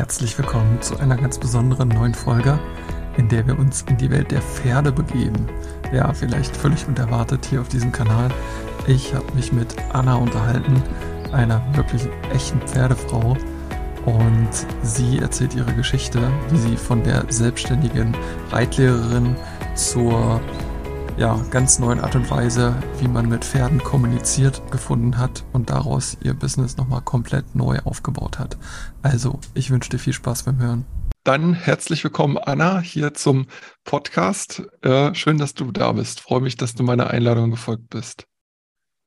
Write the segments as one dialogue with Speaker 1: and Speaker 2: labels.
Speaker 1: Herzlich willkommen zu einer ganz besonderen neuen Folge, in der wir uns in die Welt der Pferde begeben. Ja, vielleicht völlig unerwartet hier auf diesem Kanal. Ich habe mich mit Anna unterhalten, einer wirklich echten Pferdefrau. Und sie erzählt ihre Geschichte, wie sie von der selbstständigen Reitlehrerin zur ja, ganz neuen Art und Weise, wie man mit Pferden kommuniziert, gefunden hat und daraus ihr Business nochmal komplett neu aufgebaut hat. Also, ich wünsche dir viel Spaß beim Hören. Dann herzlich willkommen, Anna, hier zum Podcast. Äh, schön, dass du da bist. Freue mich, dass du meiner Einladung gefolgt bist.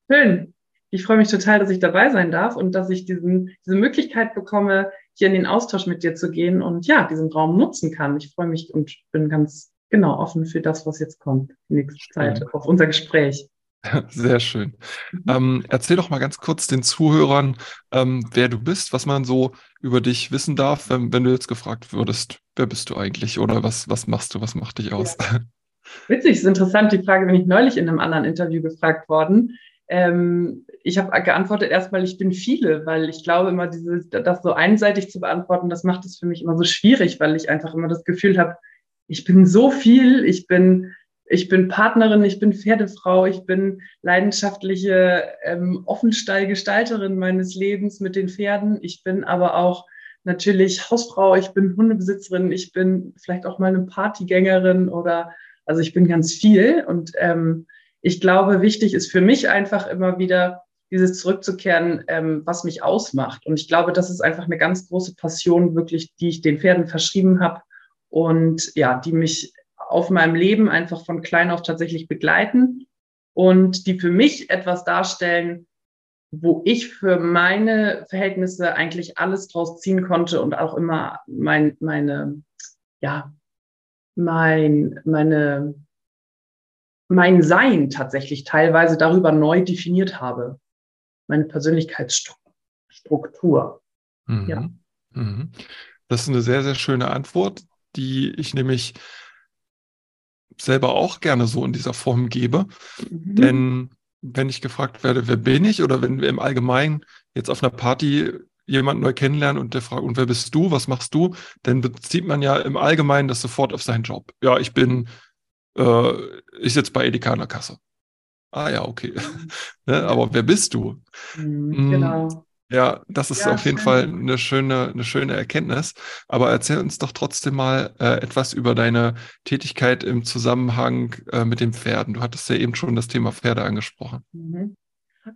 Speaker 2: Schön. Ich freue mich total, dass ich dabei sein darf und dass ich diesen, diese Möglichkeit bekomme, hier in den Austausch mit dir zu gehen und ja, diesen Raum nutzen kann. Ich freue mich und bin ganz genau offen für das, was jetzt kommt, die nächste schön. Zeit, auf unser Gespräch.
Speaker 1: Sehr schön. Mhm. Ähm, erzähl doch mal ganz kurz den Zuhörern, ähm, wer du bist, was man so über dich wissen darf, wenn, wenn, du jetzt gefragt würdest, wer bist du eigentlich oder was, was machst du, was macht dich aus? Ja.
Speaker 2: Witzig, ist interessant, die Frage bin ich neulich in einem anderen Interview gefragt worden. Ähm, ich habe geantwortet erstmal, ich bin viele, weil ich glaube immer, diese, das so einseitig zu beantworten, das macht es für mich immer so schwierig, weil ich einfach immer das Gefühl habe, ich bin so viel, ich bin, ich bin Partnerin, ich bin Pferdefrau, ich bin leidenschaftliche ähm, Offenstallgestalterin meines Lebens mit den Pferden. Ich bin aber auch natürlich Hausfrau, ich bin Hundebesitzerin, ich bin vielleicht auch mal eine Partygängerin oder also ich bin ganz viel. Und ähm, ich glaube, wichtig ist für mich einfach immer wieder dieses zurückzukehren, ähm, was mich ausmacht. Und ich glaube, das ist einfach eine ganz große Passion, wirklich, die ich den Pferden verschrieben habe und ja, die mich auf meinem Leben einfach von klein auf tatsächlich begleiten und die für mich etwas darstellen, wo ich für meine Verhältnisse eigentlich alles draus ziehen konnte und auch immer mein, meine, ja, mein, meine, mein Sein tatsächlich teilweise darüber neu definiert habe. Meine Persönlichkeitsstruktur.
Speaker 1: Mhm. Ja. Mhm. Das ist eine sehr, sehr schöne Antwort die ich nämlich selber auch gerne so in dieser Form gebe. Mhm. Denn wenn ich gefragt werde, wer bin ich, oder wenn wir im Allgemeinen jetzt auf einer Party jemanden neu kennenlernen und der fragt, und wer bist du, was machst du, dann bezieht man ja im Allgemeinen das sofort auf seinen Job. Ja, ich bin, äh, ich sitze bei Edeka an der Kasse. Ah ja, okay. ne, aber wer bist du?
Speaker 2: Mhm, hm. genau.
Speaker 1: Ja, das ist ja, auf jeden Fall eine schöne, eine schöne Erkenntnis. Aber erzähl uns doch trotzdem mal äh, etwas über deine Tätigkeit im Zusammenhang äh, mit den Pferden. Du hattest ja eben schon das Thema Pferde angesprochen. Mhm.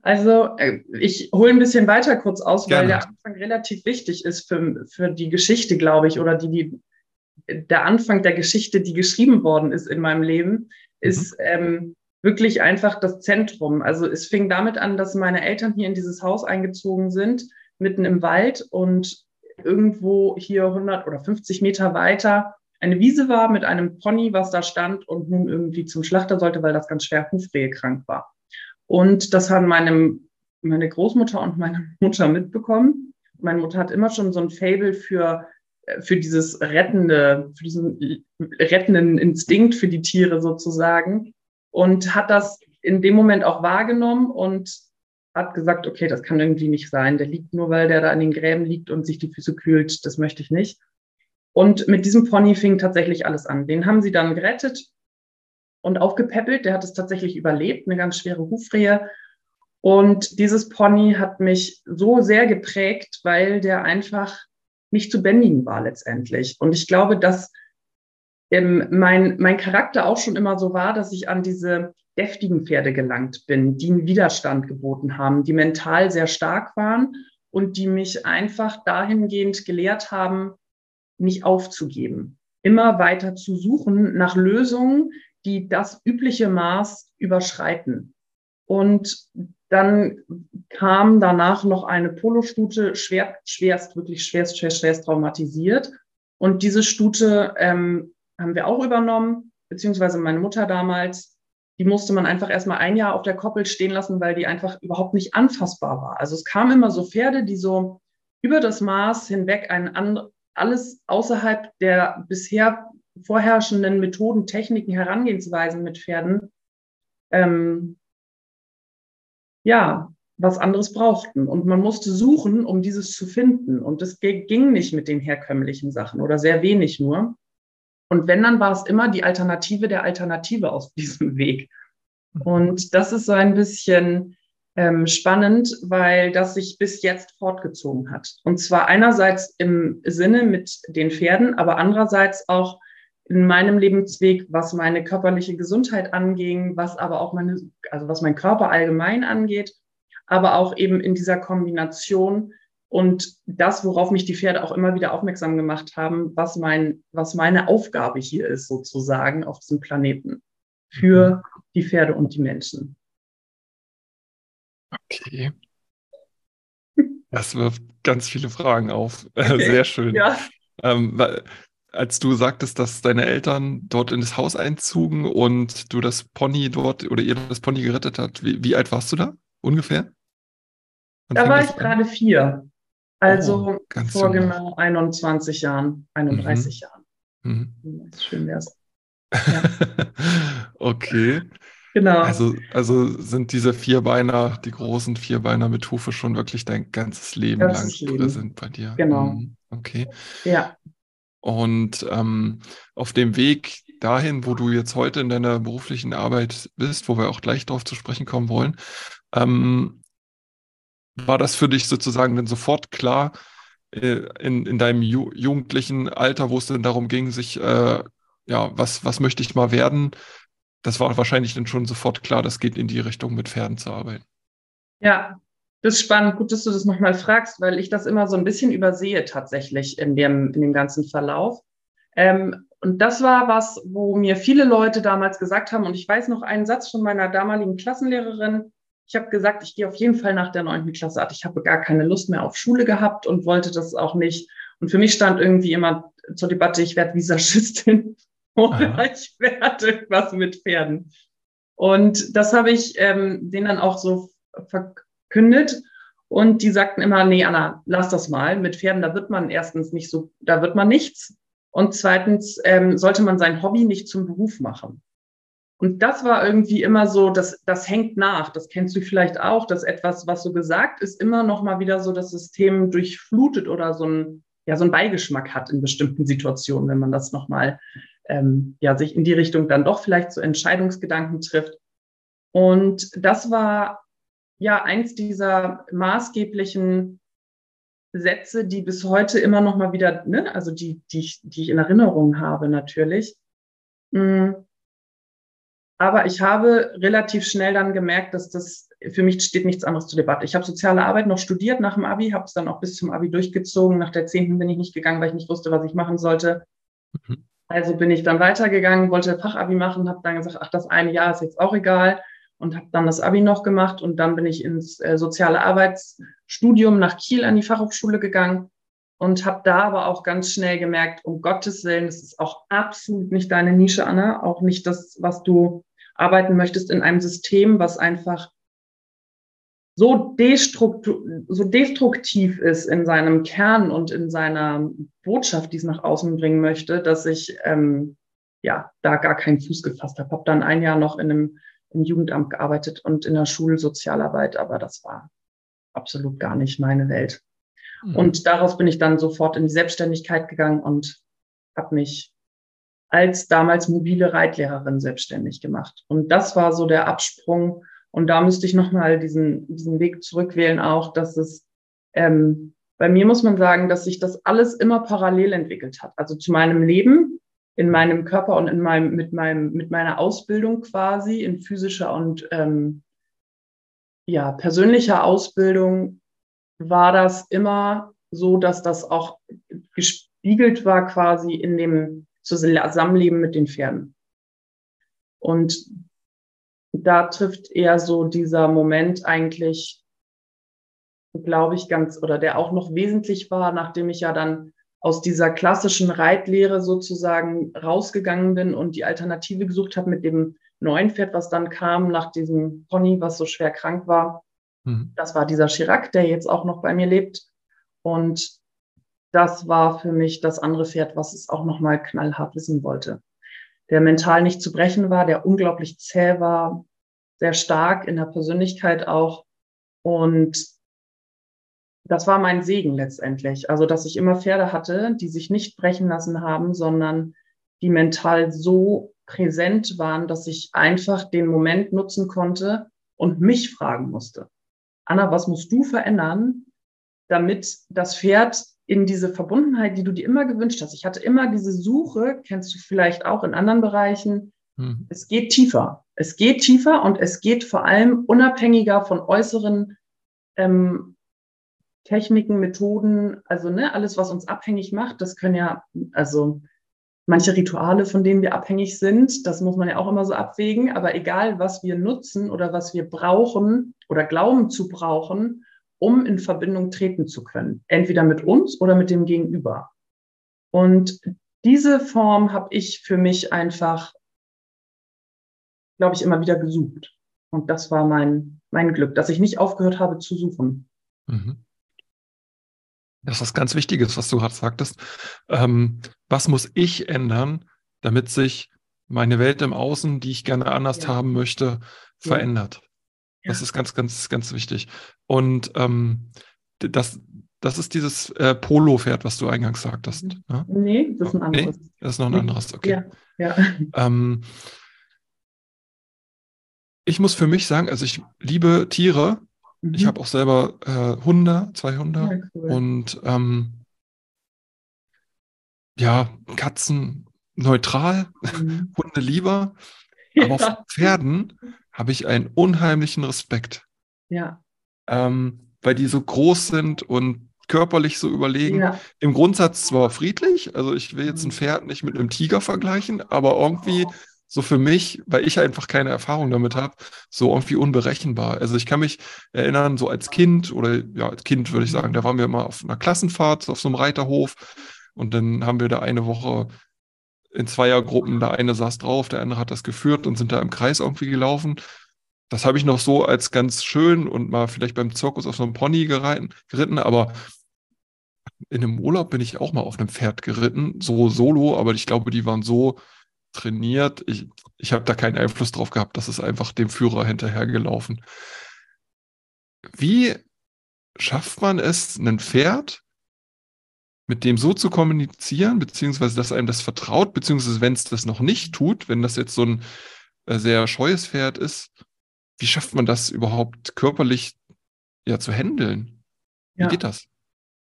Speaker 2: Also äh, ich hole ein bisschen weiter kurz aus, Gerne. weil der Anfang relativ wichtig ist für, für die Geschichte, glaube ich, oder die, die der Anfang der Geschichte, die geschrieben worden ist in meinem Leben, ist mhm. ähm, wirklich einfach das Zentrum. Also es fing damit an, dass meine Eltern hier in dieses Haus eingezogen sind, mitten im Wald und irgendwo hier 100 oder 50 Meter weiter eine Wiese war mit einem Pony, was da stand und nun irgendwie zum Schlachter sollte, weil das ganz schwer Hufrehe krank war. Und das haben meine, meine Großmutter und meine Mutter mitbekommen. Meine Mutter hat immer schon so ein Fable für, für dieses rettende, für diesen rettenden Instinkt für die Tiere sozusagen und hat das in dem Moment auch wahrgenommen und hat gesagt, okay, das kann irgendwie nicht sein. Der liegt nur, weil der da in den Gräben liegt und sich die Füße kühlt. Das möchte ich nicht. Und mit diesem Pony fing tatsächlich alles an. Den haben sie dann gerettet und aufgepäppelt. Der hat es tatsächlich überlebt, eine ganz schwere Hufrehe. Und dieses Pony hat mich so sehr geprägt, weil der einfach nicht zu bändigen war letztendlich. Und ich glaube, dass ähm, mein, mein Charakter auch schon immer so war, dass ich an diese deftigen Pferde gelangt bin, die einen Widerstand geboten haben, die mental sehr stark waren und die mich einfach dahingehend gelehrt haben, nicht aufzugeben, immer weiter zu suchen nach Lösungen, die das übliche Maß überschreiten. Und dann kam danach noch eine Polostute, schwer, schwerst, wirklich schwerst, schwerst, schwerst traumatisiert. Und diese Stute ähm, haben wir auch übernommen, beziehungsweise meine Mutter damals, die musste man einfach erstmal ein Jahr auf der Koppel stehen lassen, weil die einfach überhaupt nicht anfassbar war. Also es kamen immer so Pferde, die so über das Maß hinweg ein alles außerhalb der bisher vorherrschenden Methoden, Techniken, Herangehensweisen mit Pferden, ähm, ja, was anderes brauchten. Und man musste suchen, um dieses zu finden. Und das ging nicht mit den herkömmlichen Sachen oder sehr wenig nur. Und wenn, dann war es immer die Alternative der Alternative aus diesem Weg. Und das ist so ein bisschen ähm, spannend, weil das sich bis jetzt fortgezogen hat. Und zwar einerseits im Sinne mit den Pferden, aber andererseits auch in meinem Lebensweg, was meine körperliche Gesundheit anging, was aber auch meine, also was mein Körper allgemein angeht, aber auch eben in dieser Kombination und das, worauf mich die Pferde auch immer wieder aufmerksam gemacht haben, was mein, was meine Aufgabe hier ist, sozusagen auf diesem Planeten für mhm. die Pferde und die Menschen.
Speaker 1: Okay. Das wirft ganz viele Fragen auf. Okay. Sehr schön. Ja. Ähm, als du sagtest, dass deine Eltern dort in das Haus einzogen und du das Pony dort oder ihr das Pony gerettet hat, wie, wie alt warst du da ungefähr?
Speaker 2: Und da war ich gerade vier. Also oh, vor genau 21 Jahren, 31 mhm. Jahren. Mhm. Schön wär's.
Speaker 1: Ja. okay. Genau. Also, also sind diese Vierbeiner, die großen Vierbeiner mit Hufe schon wirklich dein ganzes Leben lang Leben. präsent bei dir.
Speaker 2: Genau. Mhm.
Speaker 1: Okay.
Speaker 2: Ja.
Speaker 1: Und ähm, auf dem Weg dahin, wo du jetzt heute in deiner beruflichen Arbeit bist, wo wir auch gleich darauf zu sprechen kommen wollen, ähm, war das für dich sozusagen dann sofort klar äh, in, in deinem Ju jugendlichen Alter, wo es dann darum ging, sich, äh, ja, was, was möchte ich mal werden? Das war wahrscheinlich dann schon sofort klar, das geht in die Richtung, mit Pferden zu arbeiten.
Speaker 2: Ja, das ist spannend. Gut, dass du das nochmal fragst, weil ich das immer so ein bisschen übersehe tatsächlich in dem, in dem ganzen Verlauf. Ähm, und das war was, wo mir viele Leute damals gesagt haben, und ich weiß noch einen Satz von meiner damaligen Klassenlehrerin, ich habe gesagt, ich gehe auf jeden Fall nach der neunten Klasse ab. Ich habe gar keine Lust mehr auf Schule gehabt und wollte das auch nicht. Und für mich stand irgendwie immer zur Debatte, ich werde Visagistin oder ich werde irgendwas mit Pferden. Und das habe ich ähm, denen dann auch so verkündet. Und die sagten immer, nee, Anna, lass das mal. Mit Pferden, da wird man erstens nicht so, da wird man nichts. Und zweitens ähm, sollte man sein Hobby nicht zum Beruf machen. Und das war irgendwie immer so, das, das hängt nach. Das kennst du vielleicht auch, dass etwas, was so gesagt ist, immer noch mal wieder so das System durchflutet oder so ein, ja, so ein Beigeschmack hat in bestimmten Situationen, wenn man das noch mal, ähm, ja, sich in die Richtung dann doch vielleicht zu Entscheidungsgedanken trifft. Und das war ja eins dieser maßgeblichen Sätze, die bis heute immer noch mal wieder, ne, also die, die, die ich in Erinnerung habe natürlich. Hm aber ich habe relativ schnell dann gemerkt, dass das für mich steht nichts anderes zur Debatte. Ich habe soziale Arbeit noch studiert nach dem Abi, habe es dann auch bis zum Abi durchgezogen. Nach der zehnten bin ich nicht gegangen, weil ich nicht wusste, was ich machen sollte. Mhm. Also bin ich dann weitergegangen, wollte Fachabi machen, habe dann gesagt, ach, das eine Jahr ist jetzt auch egal und habe dann das Abi noch gemacht und dann bin ich ins äh, soziale Arbeitsstudium nach Kiel an die Fachhochschule gegangen und habe da aber auch ganz schnell gemerkt, um Gottes Willen, das ist auch absolut nicht deine Nische, Anna, auch nicht das, was du arbeiten möchtest in einem System, was einfach so, so destruktiv ist in seinem Kern und in seiner Botschaft, die es nach außen bringen möchte, dass ich ähm, ja da gar keinen Fuß gefasst habe. Habe dann ein Jahr noch in einem im Jugendamt gearbeitet und in der Schulsozialarbeit, aber das war absolut gar nicht meine Welt. Mhm. Und daraus bin ich dann sofort in die Selbstständigkeit gegangen und habe mich als damals mobile Reitlehrerin selbstständig gemacht. Und das war so der Absprung. Und da müsste ich nochmal diesen, diesen Weg zurückwählen, auch, dass es ähm, bei mir muss man sagen, dass sich das alles immer parallel entwickelt hat. Also zu meinem Leben, in meinem Körper und in meinem, mit, meinem, mit meiner Ausbildung quasi in physischer und ähm, ja, persönlicher Ausbildung war das immer so, dass das auch gespiegelt war quasi in dem Zusammenleben mit den Pferden. Und da trifft eher so dieser Moment eigentlich, glaube ich, ganz, oder der auch noch wesentlich war, nachdem ich ja dann aus dieser klassischen Reitlehre sozusagen rausgegangen bin und die Alternative gesucht habe mit dem neuen Pferd, was dann kam nach diesem Pony, was so schwer krank war. Mhm. Das war dieser Chirac, der jetzt auch noch bei mir lebt. Und das war für mich das andere Pferd, was es auch nochmal knallhart wissen wollte. Der mental nicht zu brechen war, der unglaublich zäh war, sehr stark in der Persönlichkeit auch. Und das war mein Segen letztendlich. Also, dass ich immer Pferde hatte, die sich nicht brechen lassen haben, sondern die mental so präsent waren, dass ich einfach den Moment nutzen konnte und mich fragen musste. Anna, was musst du verändern, damit das Pferd in diese Verbundenheit, die du dir immer gewünscht hast. Ich hatte immer diese Suche, kennst du vielleicht auch in anderen Bereichen. Mhm. Es geht tiefer. Es geht tiefer und es geht vor allem unabhängiger von äußeren ähm, Techniken, Methoden, also ne, alles, was uns abhängig macht. Das können ja, also manche Rituale, von denen wir abhängig sind, das muss man ja auch immer so abwägen. Aber egal, was wir nutzen oder was wir brauchen oder glauben zu brauchen, um in Verbindung treten zu können. Entweder mit uns oder mit dem Gegenüber. Und diese Form habe ich für mich einfach, glaube ich, immer wieder gesucht. Und das war mein, mein Glück, dass ich nicht aufgehört habe zu suchen. Mhm.
Speaker 1: Das ist was ganz Wichtiges, was du gerade sagtest. Ähm, was muss ich ändern, damit sich meine Welt im Außen, die ich gerne anders ja. haben möchte, verändert? Das ist ganz, ganz, ganz wichtig. Und ähm, das, das ist dieses äh, Polo-Pferd, was du eingangs sagtest.
Speaker 2: Mhm. Ne? Nee, das ist ein anderes. Nee,
Speaker 1: das ist noch ein anderes, okay.
Speaker 2: Ja, ja.
Speaker 1: Ähm, ich muss für mich sagen, also ich liebe Tiere. Mhm. Ich habe auch selber äh, Hunde, zwei Hunde. Ja, cool. Und ähm, ja, Katzen neutral, mhm. Hunde lieber. Aber auf Pferden habe ich einen unheimlichen Respekt.
Speaker 2: Ja.
Speaker 1: Ähm, weil die so groß sind und körperlich so überlegen. Ja. Im Grundsatz zwar friedlich, also ich will jetzt ein mhm. Pferd nicht mit einem Tiger vergleichen, aber irgendwie so für mich, weil ich einfach keine Erfahrung damit habe, so irgendwie unberechenbar. Also ich kann mich erinnern, so als Kind oder ja, als Kind würde ich sagen, da waren wir mal auf einer Klassenfahrt auf so einem Reiterhof und dann haben wir da eine Woche in Zweiergruppen, der eine saß drauf, der andere hat das geführt und sind da im Kreis irgendwie gelaufen. Das habe ich noch so als ganz schön und mal vielleicht beim Zirkus auf so einem Pony gereiten, geritten, aber in einem Urlaub bin ich auch mal auf einem Pferd geritten, so solo, aber ich glaube, die waren so trainiert. Ich, ich habe da keinen Einfluss drauf gehabt, das ist einfach dem Führer hinterhergelaufen. Wie schafft man es, ein Pferd mit dem so zu kommunizieren, beziehungsweise dass einem das vertraut, beziehungsweise wenn es das noch nicht tut, wenn das jetzt so ein äh, sehr scheues Pferd ist, wie schafft man das überhaupt körperlich ja zu handeln? Wie ja. geht das?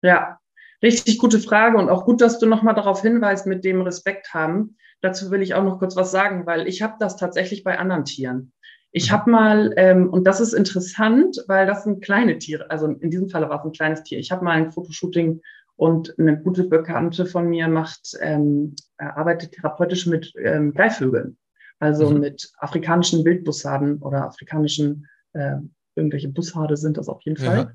Speaker 2: Ja, richtig gute Frage und auch gut, dass du nochmal darauf hinweist, mit dem Respekt haben. Dazu will ich auch noch kurz was sagen, weil ich habe das tatsächlich bei anderen Tieren. Ich mhm. habe mal, ähm, und das ist interessant, weil das sind kleine Tiere, also in diesem Fall war es ein kleines Tier. Ich habe mal ein Fotoshooting und eine gute Bekannte von mir macht, ähm, arbeitet therapeutisch mit ähm, Greifvögeln, also mhm. mit afrikanischen Wildbussarden oder afrikanischen, äh, irgendwelche Bussarde sind das auf jeden Fall. Ja.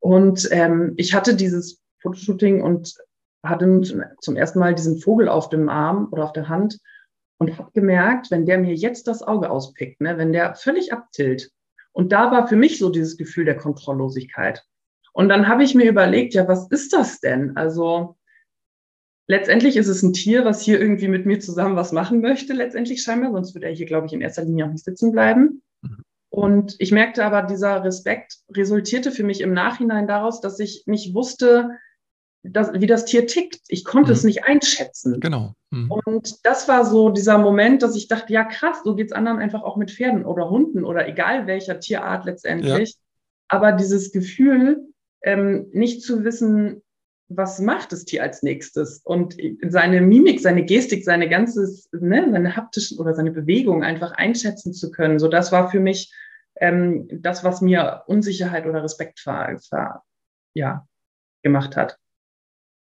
Speaker 2: Und ähm, ich hatte dieses Fotoshooting und hatte zum ersten Mal diesen Vogel auf dem Arm oder auf der Hand und habe gemerkt, wenn der mir jetzt das Auge auspickt, ne, wenn der völlig abtilt. Und da war für mich so dieses Gefühl der Kontrolllosigkeit. Und dann habe ich mir überlegt, ja, was ist das denn? Also letztendlich ist es ein Tier, was hier irgendwie mit mir zusammen was machen möchte, letztendlich scheinbar, sonst würde er hier, glaube ich, in erster Linie auch nicht sitzen bleiben. Mhm. Und ich merkte aber, dieser Respekt resultierte für mich im Nachhinein daraus, dass ich nicht wusste, dass, wie das Tier tickt. Ich konnte mhm. es nicht einschätzen.
Speaker 1: Genau.
Speaker 2: Mhm. Und das war so dieser Moment, dass ich dachte, ja krass, so geht es anderen einfach auch mit Pferden oder Hunden oder egal welcher Tierart letztendlich. Ja. Aber dieses Gefühl, ähm, nicht zu wissen, was macht das Tier als nächstes und seine Mimik, seine Gestik, seine ganzes, ne, seine haptischen oder seine Bewegung einfach einschätzen zu können. So, das war für mich ähm, das, was mir Unsicherheit oder Respekt ver, ver, ja, gemacht hat.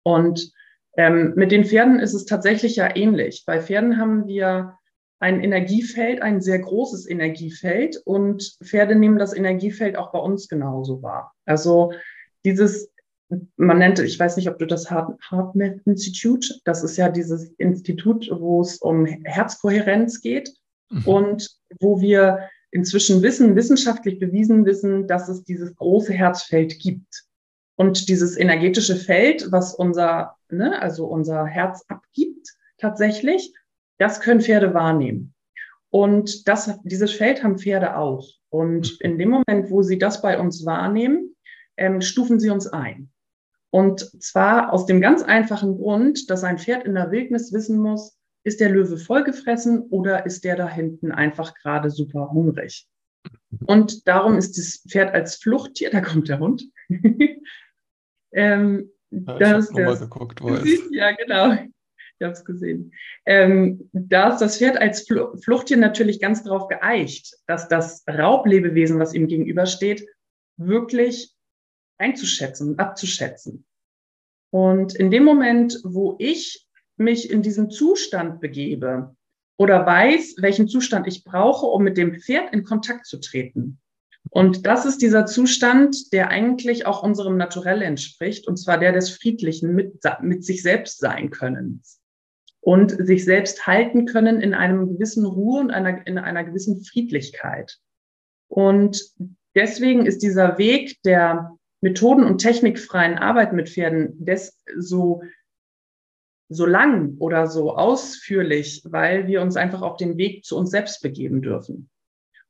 Speaker 2: Und ähm, mit den Pferden ist es tatsächlich ja ähnlich. Bei Pferden haben wir ein Energiefeld, ein sehr großes Energiefeld und Pferde nehmen das Energiefeld auch bei uns genauso wahr. Also dieses, man nennt, ich weiß nicht, ob du das HeartMath Institute, das ist ja dieses Institut, wo es um Herzkohärenz geht mhm. und wo wir inzwischen wissen, wissenschaftlich bewiesen wissen, dass es dieses große Herzfeld gibt. Und dieses energetische Feld, was unser, ne, also unser Herz abgibt, tatsächlich, das können Pferde wahrnehmen. Und das, dieses Feld haben Pferde auch. Und in dem Moment, wo sie das bei uns wahrnehmen, ähm, stufen sie uns ein. Und zwar aus dem ganz einfachen Grund, dass ein Pferd in der Wildnis wissen muss, ist der Löwe vollgefressen oder ist der da hinten einfach gerade super hungrig? Und darum ist das Pferd als Fluchttier, da kommt der Hund.
Speaker 1: ähm, ja, das, ich habe geguckt, wo.
Speaker 2: Ja, genau. Ich habe es gesehen. Ähm, da ist das Pferd als Fluchttier natürlich ganz darauf geeicht, dass das Raublebewesen, was ihm gegenübersteht, wirklich einzuschätzen abzuschätzen. Und in dem Moment, wo ich mich in diesen Zustand begebe oder weiß, welchen Zustand ich brauche, um mit dem Pferd in Kontakt zu treten. Und das ist dieser Zustand, der eigentlich auch unserem Naturell entspricht, und zwar der des friedlichen mit, mit sich selbst sein können und sich selbst halten können in einem gewissen Ruhe und einer, in einer gewissen Friedlichkeit. Und deswegen ist dieser Weg der methoden- und technikfreien Arbeit mit Pferden des so, so lang oder so ausführlich, weil wir uns einfach auf den Weg zu uns selbst begeben dürfen.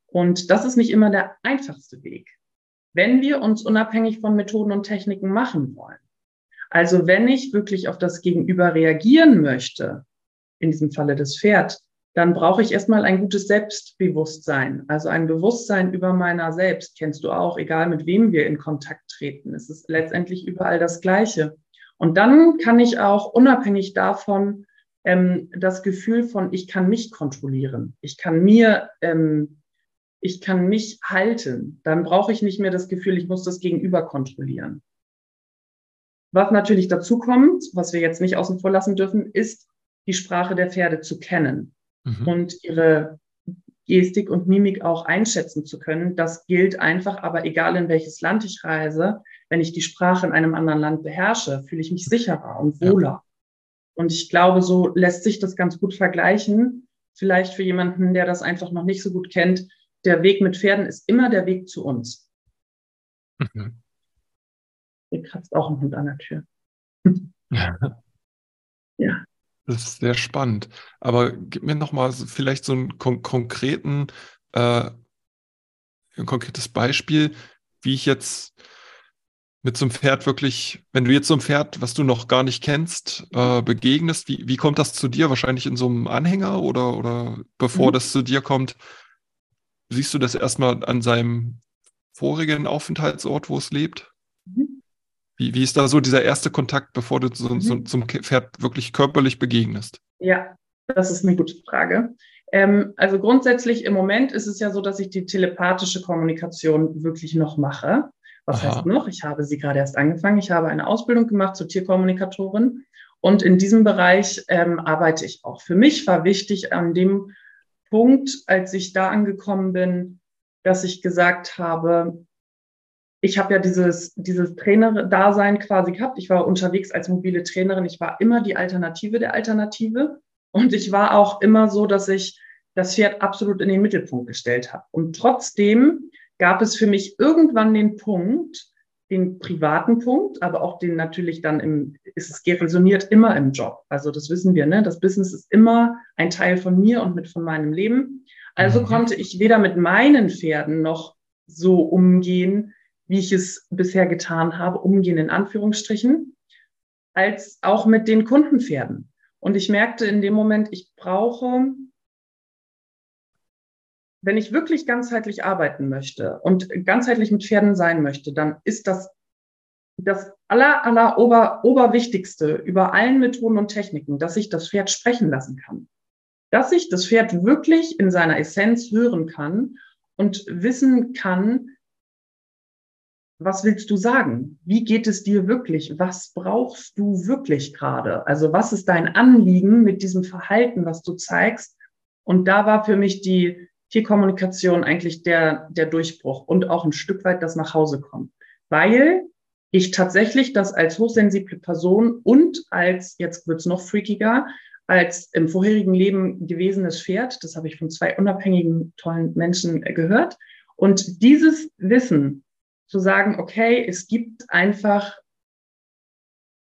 Speaker 2: Und das ist nicht immer der einfachste Weg. Wenn wir uns unabhängig von Methoden und Techniken machen wollen, also wenn ich wirklich auf das Gegenüber reagieren möchte, in diesem Falle das Pferd, dann brauche ich erstmal ein gutes Selbstbewusstsein, also ein Bewusstsein über meiner selbst. Kennst du auch, egal mit wem wir in Kontakt treten. Es ist letztendlich überall das Gleiche. Und dann kann ich auch unabhängig davon ähm, das Gefühl von, ich kann mich kontrollieren. Ich kann mir, ähm, ich kann mich halten. Dann brauche ich nicht mehr das Gefühl, ich muss das Gegenüber kontrollieren. Was natürlich dazu kommt, was wir jetzt nicht außen vor lassen dürfen, ist die Sprache der Pferde zu kennen mhm. und ihre Gestik und Mimik auch einschätzen zu können. Das gilt einfach, aber egal in welches Land ich reise, wenn ich die Sprache in einem anderen Land beherrsche, fühle ich mich sicherer und wohler. Ja. Und ich glaube, so lässt sich das ganz gut vergleichen. Vielleicht für jemanden, der das einfach noch nicht so gut kennt. Der Weg mit Pferden ist immer der Weg zu uns. Mhm. Hier kratzt auch ein Hund an der Tür.
Speaker 1: ja. Das ist sehr spannend. Aber gib mir nochmal vielleicht so einen kon konkreten, äh, ein konkretes Beispiel, wie ich jetzt mit so einem Pferd wirklich, wenn du jetzt so einem Pferd, was du noch gar nicht kennst, äh, begegnest, wie, wie kommt das zu dir? Wahrscheinlich in so einem Anhänger oder, oder bevor mhm. das zu dir kommt, siehst du das erstmal an seinem vorigen Aufenthaltsort, wo es lebt? Mhm. Wie, wie ist da so dieser erste Kontakt, bevor du so, mhm. zum Pferd wirklich körperlich begegnest?
Speaker 2: Ja, das ist eine gute Frage. Ähm, also grundsätzlich im Moment ist es ja so, dass ich die telepathische Kommunikation wirklich noch mache. Was Aha. heißt noch? Ich habe sie gerade erst angefangen. Ich habe eine Ausbildung gemacht zur Tierkommunikatorin und in diesem Bereich ähm, arbeite ich auch. Für mich war wichtig an dem Punkt, als ich da angekommen bin, dass ich gesagt habe, ich habe ja dieses, dieses Trainer-Dasein quasi gehabt. Ich war unterwegs als mobile Trainerin. Ich war immer die Alternative der Alternative. Und ich war auch immer so, dass ich das Pferd absolut in den Mittelpunkt gestellt habe. Und trotzdem gab es für mich irgendwann den Punkt, den privaten Punkt, aber auch den natürlich dann im, ist es resoniert immer im Job. Also das wissen wir, ne? Das Business ist immer ein Teil von mir und mit von meinem Leben. Also mhm. konnte ich weder mit meinen Pferden noch so umgehen, wie ich es bisher getan habe, umgehen in Anführungsstrichen, als auch mit den Kundenpferden. Und ich merkte in dem Moment, ich brauche, wenn ich wirklich ganzheitlich arbeiten möchte und ganzheitlich mit Pferden sein möchte, dann ist das das aller, aller Ober, Oberwichtigste über allen Methoden und Techniken, dass ich das Pferd sprechen lassen kann. Dass ich das Pferd wirklich in seiner Essenz hören kann und wissen kann, was willst du sagen? Wie geht es dir wirklich? Was brauchst du wirklich gerade? Also was ist dein Anliegen mit diesem Verhalten, was du zeigst? Und da war für mich die Tierkommunikation eigentlich der, der Durchbruch und auch ein Stück weit das nach Hause kommen. Weil ich tatsächlich das als hochsensible Person und als, jetzt wird's noch freakiger, als im vorherigen Leben gewesenes Pferd, das habe ich von zwei unabhängigen, tollen Menschen gehört. Und dieses Wissen, zu sagen, okay, es gibt einfach,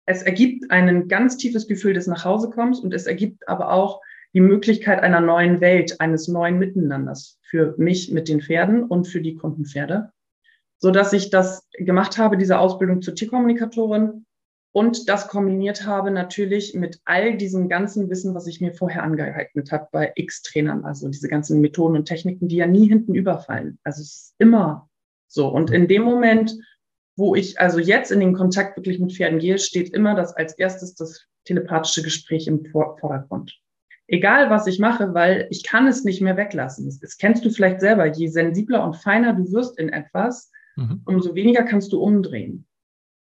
Speaker 2: es ergibt ein ganz tiefes Gefühl des Nachhausekommens und es ergibt aber auch die Möglichkeit einer neuen Welt, eines neuen Miteinanders für mich mit den Pferden und für die Kundenpferde, so dass ich das gemacht habe, diese Ausbildung zur Tierkommunikatorin und das kombiniert habe natürlich mit all diesem ganzen Wissen, was ich mir vorher angeeignet habe bei X-Trainern, also diese ganzen Methoden und Techniken, die ja nie hinten überfallen. Also es ist immer so. Und in dem Moment, wo ich also jetzt in den Kontakt wirklich mit Pferden gehe, steht immer das als erstes das telepathische Gespräch im Vordergrund. Egal, was ich mache, weil ich kann es nicht mehr weglassen. Das, das kennst du vielleicht selber. Je sensibler und feiner du wirst in etwas, mhm. umso weniger kannst du umdrehen.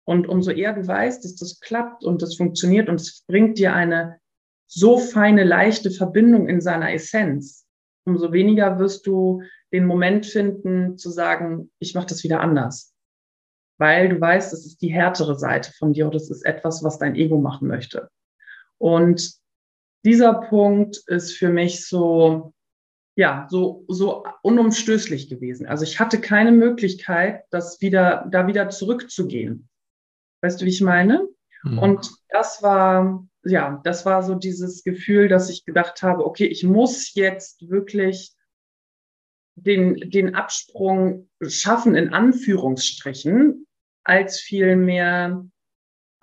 Speaker 2: Und umso eher du weißt, dass das klappt und das funktioniert und es bringt dir eine so feine, leichte Verbindung in seiner Essenz, umso weniger wirst du den Moment finden zu sagen, ich mache das wieder anders. Weil du weißt, das ist die härtere Seite von dir oder das ist etwas, was dein Ego machen möchte. Und dieser Punkt ist für mich so, ja, so, so unumstößlich gewesen. Also ich hatte keine Möglichkeit, das wieder, da wieder zurückzugehen. Weißt du, wie ich meine? Mhm. Und das war, ja, das war so dieses Gefühl, dass ich gedacht habe, okay, ich muss jetzt wirklich den, den Absprung schaffen, in Anführungsstrichen, als vielmehr,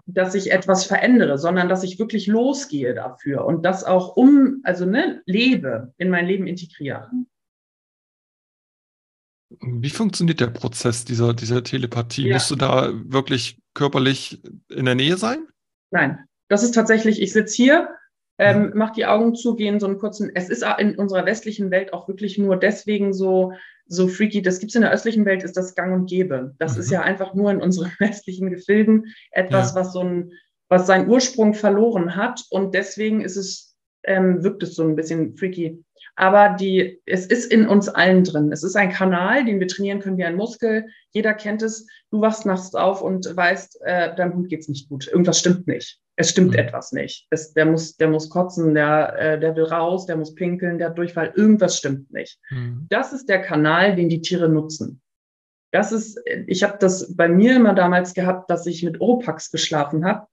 Speaker 2: dass ich etwas verändere, sondern dass ich wirklich losgehe dafür und das auch um, also ne, lebe, in mein Leben integriere.
Speaker 1: Wie funktioniert der Prozess dieser, dieser Telepathie? Ja. Musst du da wirklich körperlich in der Nähe sein?
Speaker 2: Nein, das ist tatsächlich, ich sitze hier, ähm, mach die Augen zu, gehen so einen kurzen, es ist in unserer westlichen Welt auch wirklich nur deswegen so, so freaky, das gibt es in der östlichen Welt, ist das gang und gäbe. Das mhm. ist ja einfach nur in unseren westlichen Gefilden etwas, ja. was so ein, was seinen Ursprung verloren hat und deswegen ist es, ähm, wirkt es so ein bisschen freaky. Aber die, es ist in uns allen drin. Es ist ein Kanal, den wir trainieren können wie ein Muskel. Jeder kennt es. Du wachst nachts auf und weißt, äh, deinem Hund geht's nicht gut. Irgendwas stimmt nicht. Es stimmt mhm. etwas nicht. Es, der, muss, der muss kotzen, der, äh, der will raus, der muss pinkeln, der hat Durchfall. Irgendwas stimmt nicht. Mhm. Das ist der Kanal, den die Tiere nutzen. Das ist, ich habe das bei mir immer damals gehabt, dass ich mit Oropax geschlafen habe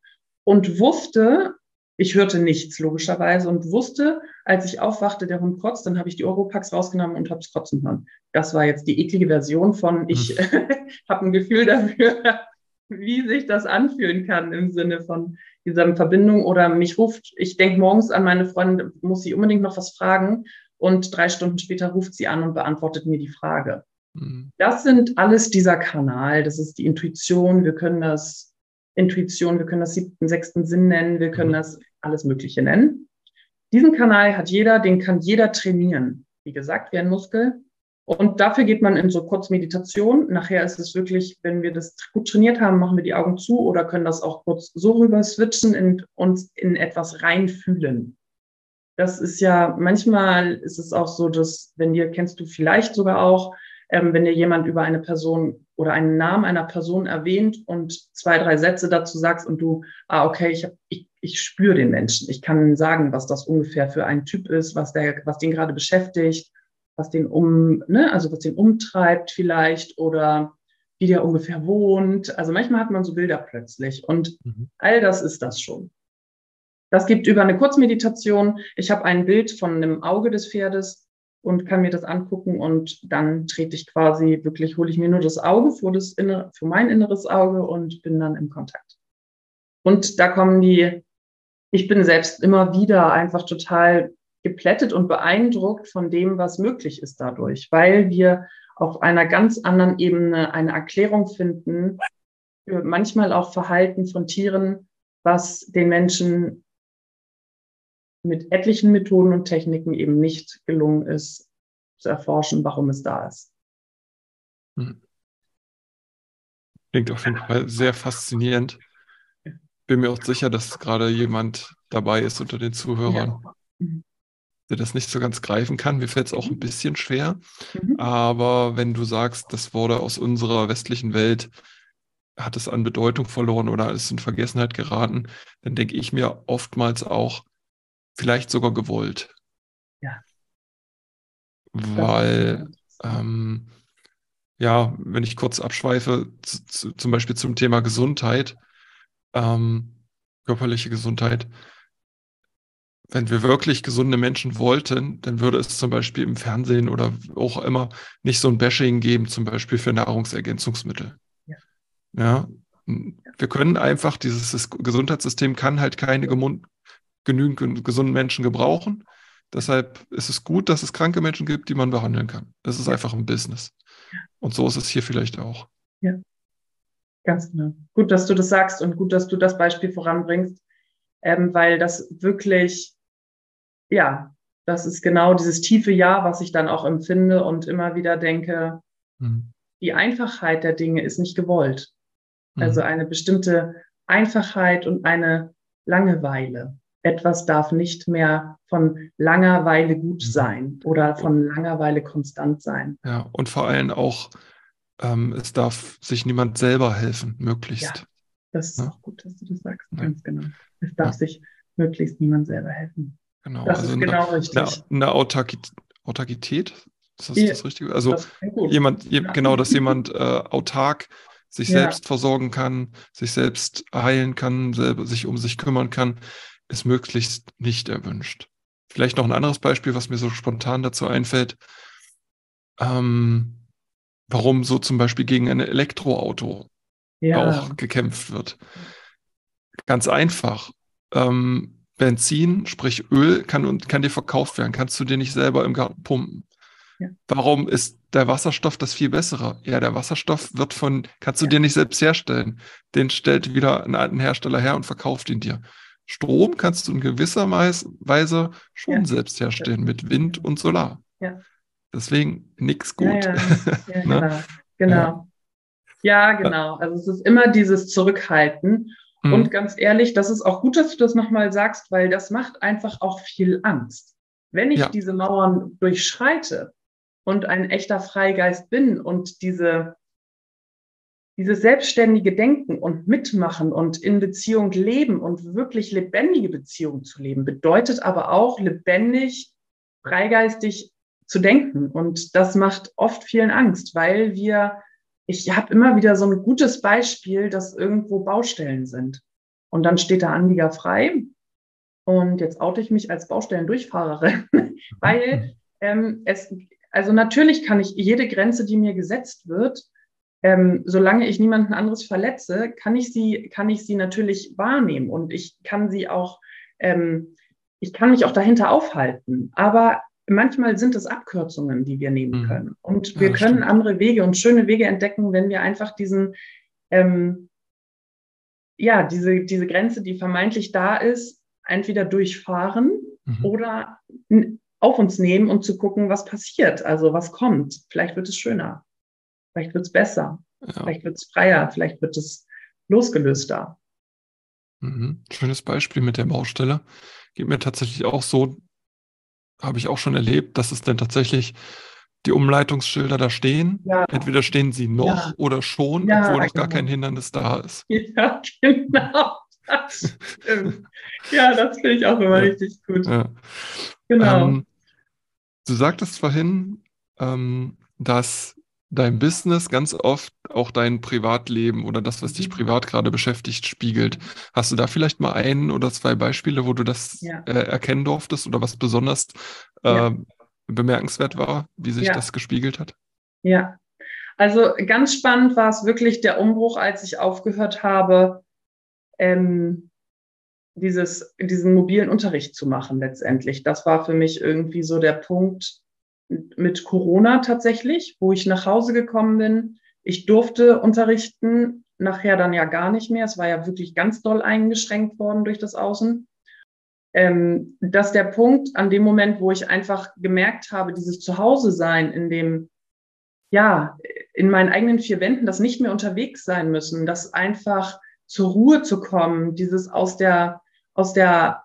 Speaker 2: und wusste, ich hörte nichts, logischerweise, und wusste, als ich aufwachte, der Hund kotzt, dann habe ich die Oropax rausgenommen und habe es kotzen hören. Das war jetzt die eklige Version von, ich hm. habe ein Gefühl dafür, wie sich das anfühlen kann im Sinne von dieser Verbindung oder mich ruft, ich denke morgens an meine Freundin, muss sie unbedingt noch was fragen und drei Stunden später ruft sie an und beantwortet mir die Frage. Mhm. Das sind alles dieser Kanal, das ist die Intuition, wir können das Intuition, wir können das siebten, sechsten Sinn nennen, wir können mhm. das alles Mögliche nennen. Diesen Kanal hat jeder, den kann jeder trainieren. Wie gesagt, wie ein Muskel. Und dafür geht man in so Kurzmeditation. Nachher ist es wirklich, wenn wir das gut trainiert haben, machen wir die Augen zu oder können das auch kurz so rüber switchen und uns in etwas reinfühlen. Das ist ja, manchmal ist es auch so, dass, wenn dir, kennst du vielleicht sogar auch, ähm, wenn dir jemand über eine Person oder einen Namen einer Person erwähnt und zwei, drei Sätze dazu sagst und du, ah, okay, ich, hab, ich, ich spüre den Menschen. Ich kann sagen, was das ungefähr für ein Typ ist, was, der, was den gerade beschäftigt, was den um, ne, also was den umtreibt vielleicht oder wie der ungefähr wohnt. Also manchmal hat man so Bilder plötzlich und mhm. all das ist das schon. Das gibt über eine Kurzmeditation. Ich habe ein Bild von einem Auge des Pferdes und kann mir das angucken und dann trete ich quasi wirklich, hole ich mir nur das Auge vor, das innere, für mein inneres Auge und bin dann im Kontakt. Und da kommen die, ich bin selbst immer wieder einfach total geplättet und beeindruckt von dem, was möglich ist dadurch, weil wir auf einer ganz anderen Ebene eine Erklärung finden manchmal auch Verhalten von Tieren, was den Menschen mit etlichen Methoden und Techniken eben nicht gelungen ist, zu erforschen, warum es da ist. Hm.
Speaker 1: Klingt auf jeden Fall sehr faszinierend. Bin mir auch sicher, dass gerade jemand dabei ist unter den Zuhörern, ja. Mhm. der das nicht so ganz greifen kann. Mir fällt es auch ein bisschen schwer. Mhm. Aber wenn du sagst, das wurde aus unserer westlichen Welt, hat es an Bedeutung verloren oder ist in Vergessenheit geraten, dann denke ich mir oftmals auch, vielleicht sogar gewollt.
Speaker 2: Ja.
Speaker 1: Weil, ähm, ja, wenn ich kurz abschweife, zu, zum Beispiel zum Thema Gesundheit, ähm, körperliche Gesundheit, wenn wir wirklich gesunde Menschen wollten, dann würde es zum Beispiel im Fernsehen oder auch immer nicht so ein Bashing geben, zum Beispiel für Nahrungsergänzungsmittel. Ja. ja wir können einfach, dieses Gesundheitssystem kann halt keine genügend gesunden Menschen gebrauchen. Deshalb ist es gut, dass es kranke Menschen gibt, die man behandeln kann. Das ist einfach ein Business. Und so ist es hier vielleicht auch.
Speaker 2: Ja, ganz genau. Gut, dass du das sagst und gut, dass du das Beispiel voranbringst, ähm, weil das wirklich, ja, das ist genau dieses tiefe Ja, was ich dann auch empfinde und immer wieder denke, mhm. die Einfachheit der Dinge ist nicht gewollt. Also mhm. eine bestimmte Einfachheit und eine Langeweile etwas darf nicht mehr von langer Weile gut mhm. sein oder von langer Weile konstant sein.
Speaker 1: Ja, und vor allem auch, ähm, es darf sich niemand selber helfen, möglichst. Ja,
Speaker 2: das ist ja? auch gut, dass du das sagst, ja. ganz genau. Es darf ja. sich möglichst niemand selber helfen.
Speaker 1: Genau, das also ist genau eine, richtig. Eine, eine Autarkität, Autarkität, ist das das Richtige? Also jemand, je, genau, dass jemand äh, autark sich selbst versorgen kann, sich selbst heilen kann, selber sich um sich kümmern kann ist möglichst nicht erwünscht. Vielleicht noch ein anderes Beispiel, was mir so spontan dazu einfällt. Ähm, warum so zum Beispiel gegen ein Elektroauto ja. auch gekämpft wird. Ganz einfach. Ähm, Benzin, sprich Öl, kann, kann dir verkauft werden. Kannst du dir nicht selber im Garten pumpen. Ja. Warum ist der Wasserstoff das viel bessere? Ja, der Wasserstoff wird von, kannst du ja. dir nicht selbst herstellen. Den stellt wieder ein alten Hersteller her und verkauft ihn dir. Strom kannst du in gewisser Weise schon ja. selbst herstellen mit Wind und Solar. Ja. Deswegen nichts gut. Ja,
Speaker 2: ja. ne? genau. genau. Ja, genau. Also es ist immer dieses Zurückhalten. Mhm. Und ganz ehrlich, das ist auch gut, dass du das nochmal sagst, weil das macht einfach auch viel Angst. Wenn ich diese Mauern durchschreite und ein echter Freigeist bin und diese dieses selbstständige Denken und Mitmachen und in Beziehung leben und wirklich lebendige Beziehung zu leben, bedeutet aber auch lebendig, freigeistig zu denken. Und das macht oft vielen Angst, weil wir, ich habe immer wieder so ein gutes Beispiel, dass irgendwo Baustellen sind. Und dann steht da Anlieger frei. Und jetzt oute ich mich als Baustellendurchfahrerin, weil ähm, es, also natürlich kann ich jede Grenze, die mir gesetzt wird, ähm, solange ich niemanden anderes verletze, kann ich sie, kann ich sie natürlich wahrnehmen und ich kann sie auch, ähm, ich kann mich auch dahinter aufhalten. Aber manchmal sind es Abkürzungen, die wir nehmen mhm. können. Und wir ja, können stimmt. andere Wege und schöne Wege entdecken, wenn wir einfach diesen, ähm, ja, diese, diese Grenze, die vermeintlich da ist, entweder durchfahren mhm. oder auf uns nehmen und zu gucken, was passiert, also was kommt. Vielleicht wird es schöner. Vielleicht wird es besser. Ja. Vielleicht wird es freier. Vielleicht wird es losgelöster.
Speaker 1: Mhm. Schönes Beispiel mit der Baustelle. Geht mir tatsächlich auch so, habe ich auch schon erlebt, dass es dann tatsächlich die Umleitungsschilder da stehen. Ja. Entweder stehen sie noch ja. oder schon, ja, obwohl noch gar genau. kein Hindernis da ist.
Speaker 2: Ja, genau. Das ja, das finde ich auch immer richtig gut.
Speaker 1: Genau. Ähm, du sagtest vorhin, ähm, dass dein Business ganz oft auch dein Privatleben oder das, was dich mhm. privat gerade beschäftigt, spiegelt. Hast du da vielleicht mal ein oder zwei Beispiele, wo du das ja. äh, erkennen durftest oder was besonders äh, ja. bemerkenswert war, wie sich ja. das gespiegelt hat?
Speaker 2: Ja, also ganz spannend war es wirklich der Umbruch, als ich aufgehört habe, ähm, dieses, diesen mobilen Unterricht zu machen letztendlich. Das war für mich irgendwie so der Punkt, mit Corona tatsächlich, wo ich nach Hause gekommen bin. Ich durfte unterrichten, nachher dann ja gar nicht mehr. Es war ja wirklich ganz doll eingeschränkt worden durch das Außen. Ähm, dass der Punkt an dem Moment, wo ich einfach gemerkt habe, dieses Zuhause sein, in dem, ja, in meinen eigenen vier Wänden, das nicht mehr unterwegs sein müssen, das einfach zur Ruhe zu kommen, dieses aus der, aus der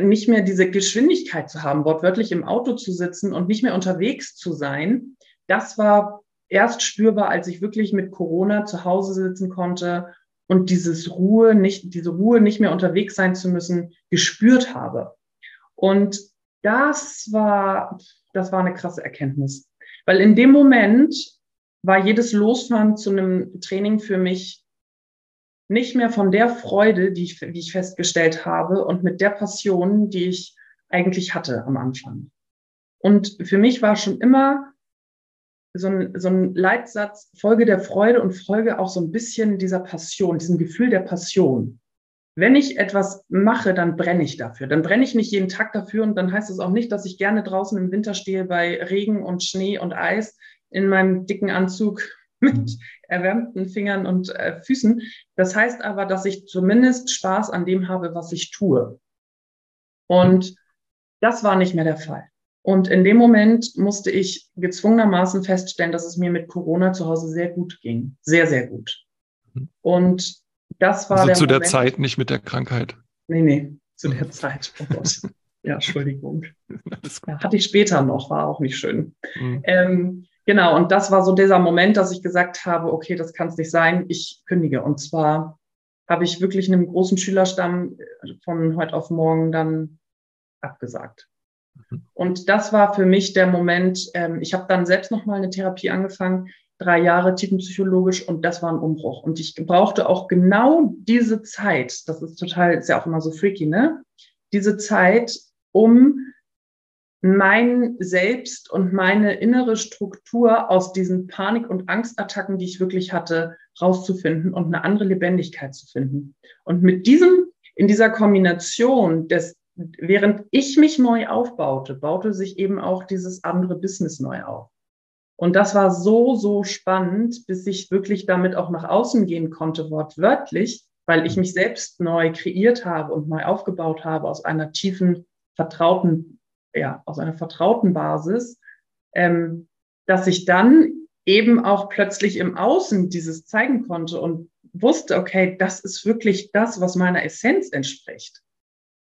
Speaker 2: nicht mehr diese Geschwindigkeit zu haben, wortwörtlich im Auto zu sitzen und nicht mehr unterwegs zu sein, das war erst spürbar, als ich wirklich mit Corona zu Hause sitzen konnte und dieses Ruhe nicht, diese Ruhe nicht mehr unterwegs sein zu müssen, gespürt habe. Und das war, das war eine krasse Erkenntnis. Weil in dem Moment war jedes Losfahren zu einem Training für mich nicht mehr von der Freude, die ich, die ich festgestellt habe und mit der Passion, die ich eigentlich hatte am Anfang. Und für mich war schon immer so ein, so ein Leitsatz, Folge der Freude und Folge auch so ein bisschen dieser Passion, diesem Gefühl der Passion. Wenn ich etwas mache, dann brenne ich dafür. Dann brenne ich nicht jeden Tag dafür und dann heißt es auch nicht, dass ich gerne draußen im Winter stehe bei Regen und Schnee und Eis in meinem dicken Anzug mit mhm. erwärmten Fingern und äh, Füßen. Das heißt aber, dass ich zumindest Spaß an dem habe, was ich tue. Und das war nicht mehr der Fall. Und in dem Moment musste ich gezwungenermaßen feststellen, dass es mir mit Corona zu Hause sehr gut ging. Sehr, sehr gut. Mhm. Und das war
Speaker 1: also der zu Moment, der Zeit, nicht mit der Krankheit.
Speaker 2: Nee, nee, zu der Zeit. Oh Gott. ja, Entschuldigung. Ja, hatte ich später noch, war auch nicht schön. Mhm. Ähm, genau, und das war so dieser Moment, dass ich gesagt habe, okay, das kann es nicht sein, ich kündige. Und zwar habe ich wirklich einem großen Schülerstamm von heute auf morgen dann abgesagt. Mhm. Und das war für mich der Moment, ähm, ich habe dann selbst nochmal eine Therapie angefangen, drei Jahre tiefenpsychologisch und das war ein Umbruch. Und ich brauchte auch genau diese Zeit, das ist total, ist ja auch immer so freaky, ne? Diese Zeit, um mein Selbst und meine innere Struktur aus diesen Panik- und Angstattacken, die ich wirklich hatte, rauszufinden und eine andere Lebendigkeit zu finden. Und mit diesem, in dieser Kombination des während ich mich neu aufbaute, baute sich eben auch dieses andere Business neu auf. Und das war so, so spannend, bis ich wirklich damit auch nach außen gehen konnte, wortwörtlich, weil ich mich selbst neu kreiert habe und neu aufgebaut habe aus einer tiefen, vertrauten, ja, aus einer vertrauten Basis, ähm, dass ich dann eben auch plötzlich im Außen dieses zeigen konnte und wusste, okay, das ist wirklich das, was meiner Essenz entspricht.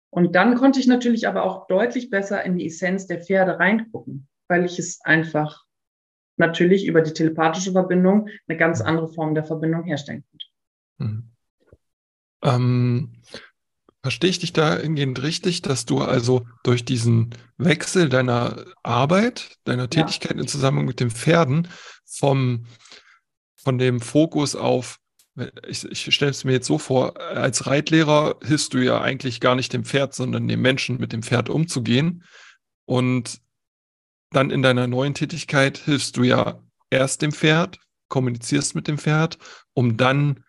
Speaker 2: Und dann konnte ich natürlich aber auch deutlich besser in die Essenz der Pferde reingucken, weil ich es einfach natürlich über die telepathische Verbindung eine ganz andere Form der Verbindung herstellen konnte. Mhm.
Speaker 1: Ähm, verstehe ich dich dahingehend richtig, dass du also durch diesen Wechsel deiner Arbeit, deiner Tätigkeit ja. in Zusammenhang mit den Pferden vom, von dem Fokus auf ich, ich stelle es mir jetzt so vor, als Reitlehrer hilfst du ja eigentlich gar nicht dem Pferd, sondern dem Menschen mit dem Pferd umzugehen. Und dann in deiner neuen Tätigkeit hilfst du ja erst dem Pferd, kommunizierst mit dem Pferd, um dann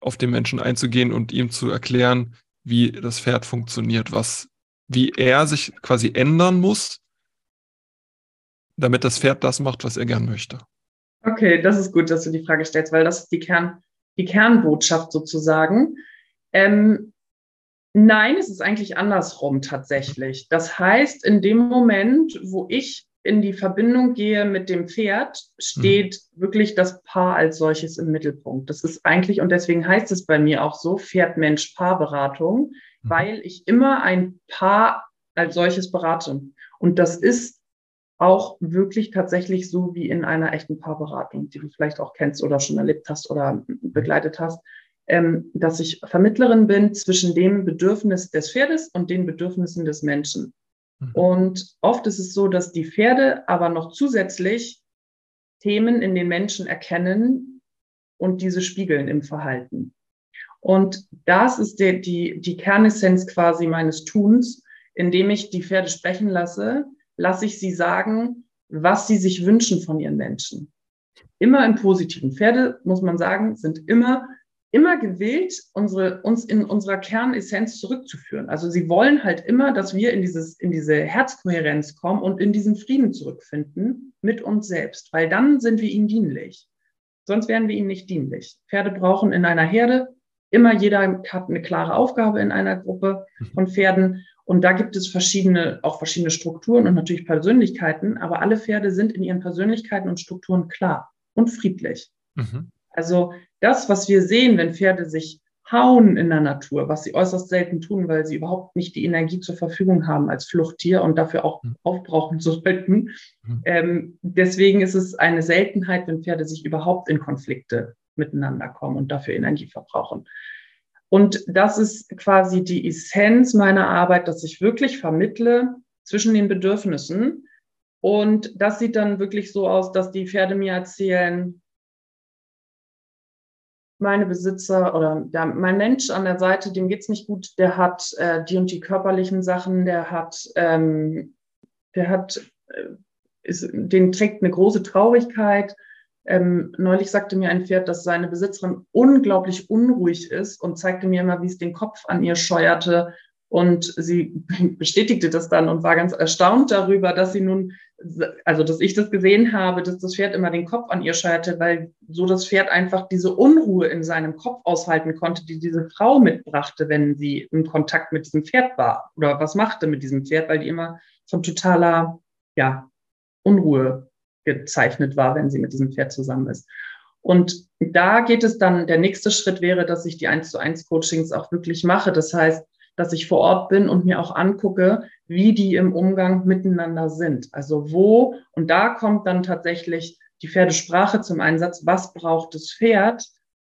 Speaker 1: auf den Menschen einzugehen und ihm zu erklären, wie das Pferd funktioniert, was, wie er sich quasi ändern muss, damit das Pferd das macht, was er gern möchte.
Speaker 2: Okay, das ist gut, dass du die Frage stellst, weil das ist die Kern, die Kernbotschaft sozusagen. Ähm, nein, es ist eigentlich andersrum tatsächlich. Das heißt, in dem Moment, wo ich in die Verbindung gehe mit dem Pferd, steht mhm. wirklich das Paar als solches im Mittelpunkt. Das ist eigentlich, und deswegen heißt es bei mir auch so, Pferd-Mensch-Paarberatung, mhm. weil ich immer ein Paar als solches berate. Und das ist auch wirklich tatsächlich so wie in einer echten Paarberatung, die du vielleicht auch kennst oder schon erlebt hast oder begleitet hast, ähm, dass ich Vermittlerin bin zwischen dem Bedürfnis des Pferdes und den Bedürfnissen des Menschen. Mhm. Und oft ist es so, dass die Pferde aber noch zusätzlich Themen in den Menschen erkennen und diese spiegeln im Verhalten. Und das ist der, die, die Kernessenz quasi meines Tuns, indem ich die Pferde sprechen lasse, lasse ich sie sagen, was sie sich wünschen von ihren Menschen. Immer im Positiven. Pferde, muss man sagen, sind immer, immer gewillt, unsere, uns in unserer Kernessenz zurückzuführen. Also sie wollen halt immer, dass wir in, dieses, in diese Herzkohärenz kommen und in diesen Frieden zurückfinden mit uns selbst, weil dann sind wir ihnen dienlich. Sonst wären wir ihnen nicht dienlich. Pferde brauchen in einer Herde immer jeder hat eine klare Aufgabe in einer Gruppe von Pferden und da gibt es verschiedene, auch verschiedene Strukturen und natürlich Persönlichkeiten, aber alle Pferde sind in ihren Persönlichkeiten und Strukturen klar und friedlich. Mhm. Also das, was wir sehen, wenn Pferde sich hauen in der Natur, was sie äußerst selten tun, weil sie überhaupt nicht die Energie zur Verfügung haben als Fluchttier und dafür auch mhm. aufbrauchen sollten. Mhm. Ähm, deswegen ist es eine Seltenheit, wenn Pferde sich überhaupt in Konflikte miteinander kommen und dafür Energie verbrauchen. Und das ist quasi die Essenz meiner Arbeit, dass ich wirklich vermittle zwischen den Bedürfnissen. Und das sieht dann wirklich so aus, dass die Pferde mir erzählen, meine Besitzer oder ja, mein Mensch an der Seite, dem geht's nicht gut, der hat äh, die und die körperlichen Sachen, der hat, ähm, der hat, äh, ist, den trägt eine große Traurigkeit. Ähm, neulich sagte mir ein Pferd, dass seine Besitzerin unglaublich unruhig ist und zeigte mir immer, wie es den Kopf an ihr scheuerte und sie bestätigte das dann und war ganz erstaunt darüber, dass sie nun, also dass ich das gesehen habe, dass das Pferd immer den Kopf an ihr scheuerte, weil so das Pferd einfach diese Unruhe in seinem Kopf aushalten konnte, die diese Frau mitbrachte, wenn sie in Kontakt mit diesem Pferd war oder was machte mit diesem Pferd, weil die immer von totaler, ja, Unruhe gezeichnet war, wenn sie mit diesem Pferd zusammen ist. Und da geht es dann, der nächste Schritt wäre, dass ich die 1 zu 1 Coachings auch wirklich mache. Das heißt, dass ich vor Ort bin und mir auch angucke, wie die im Umgang miteinander sind. Also wo, und da kommt dann tatsächlich die Pferdesprache zum Einsatz. Was braucht das Pferd,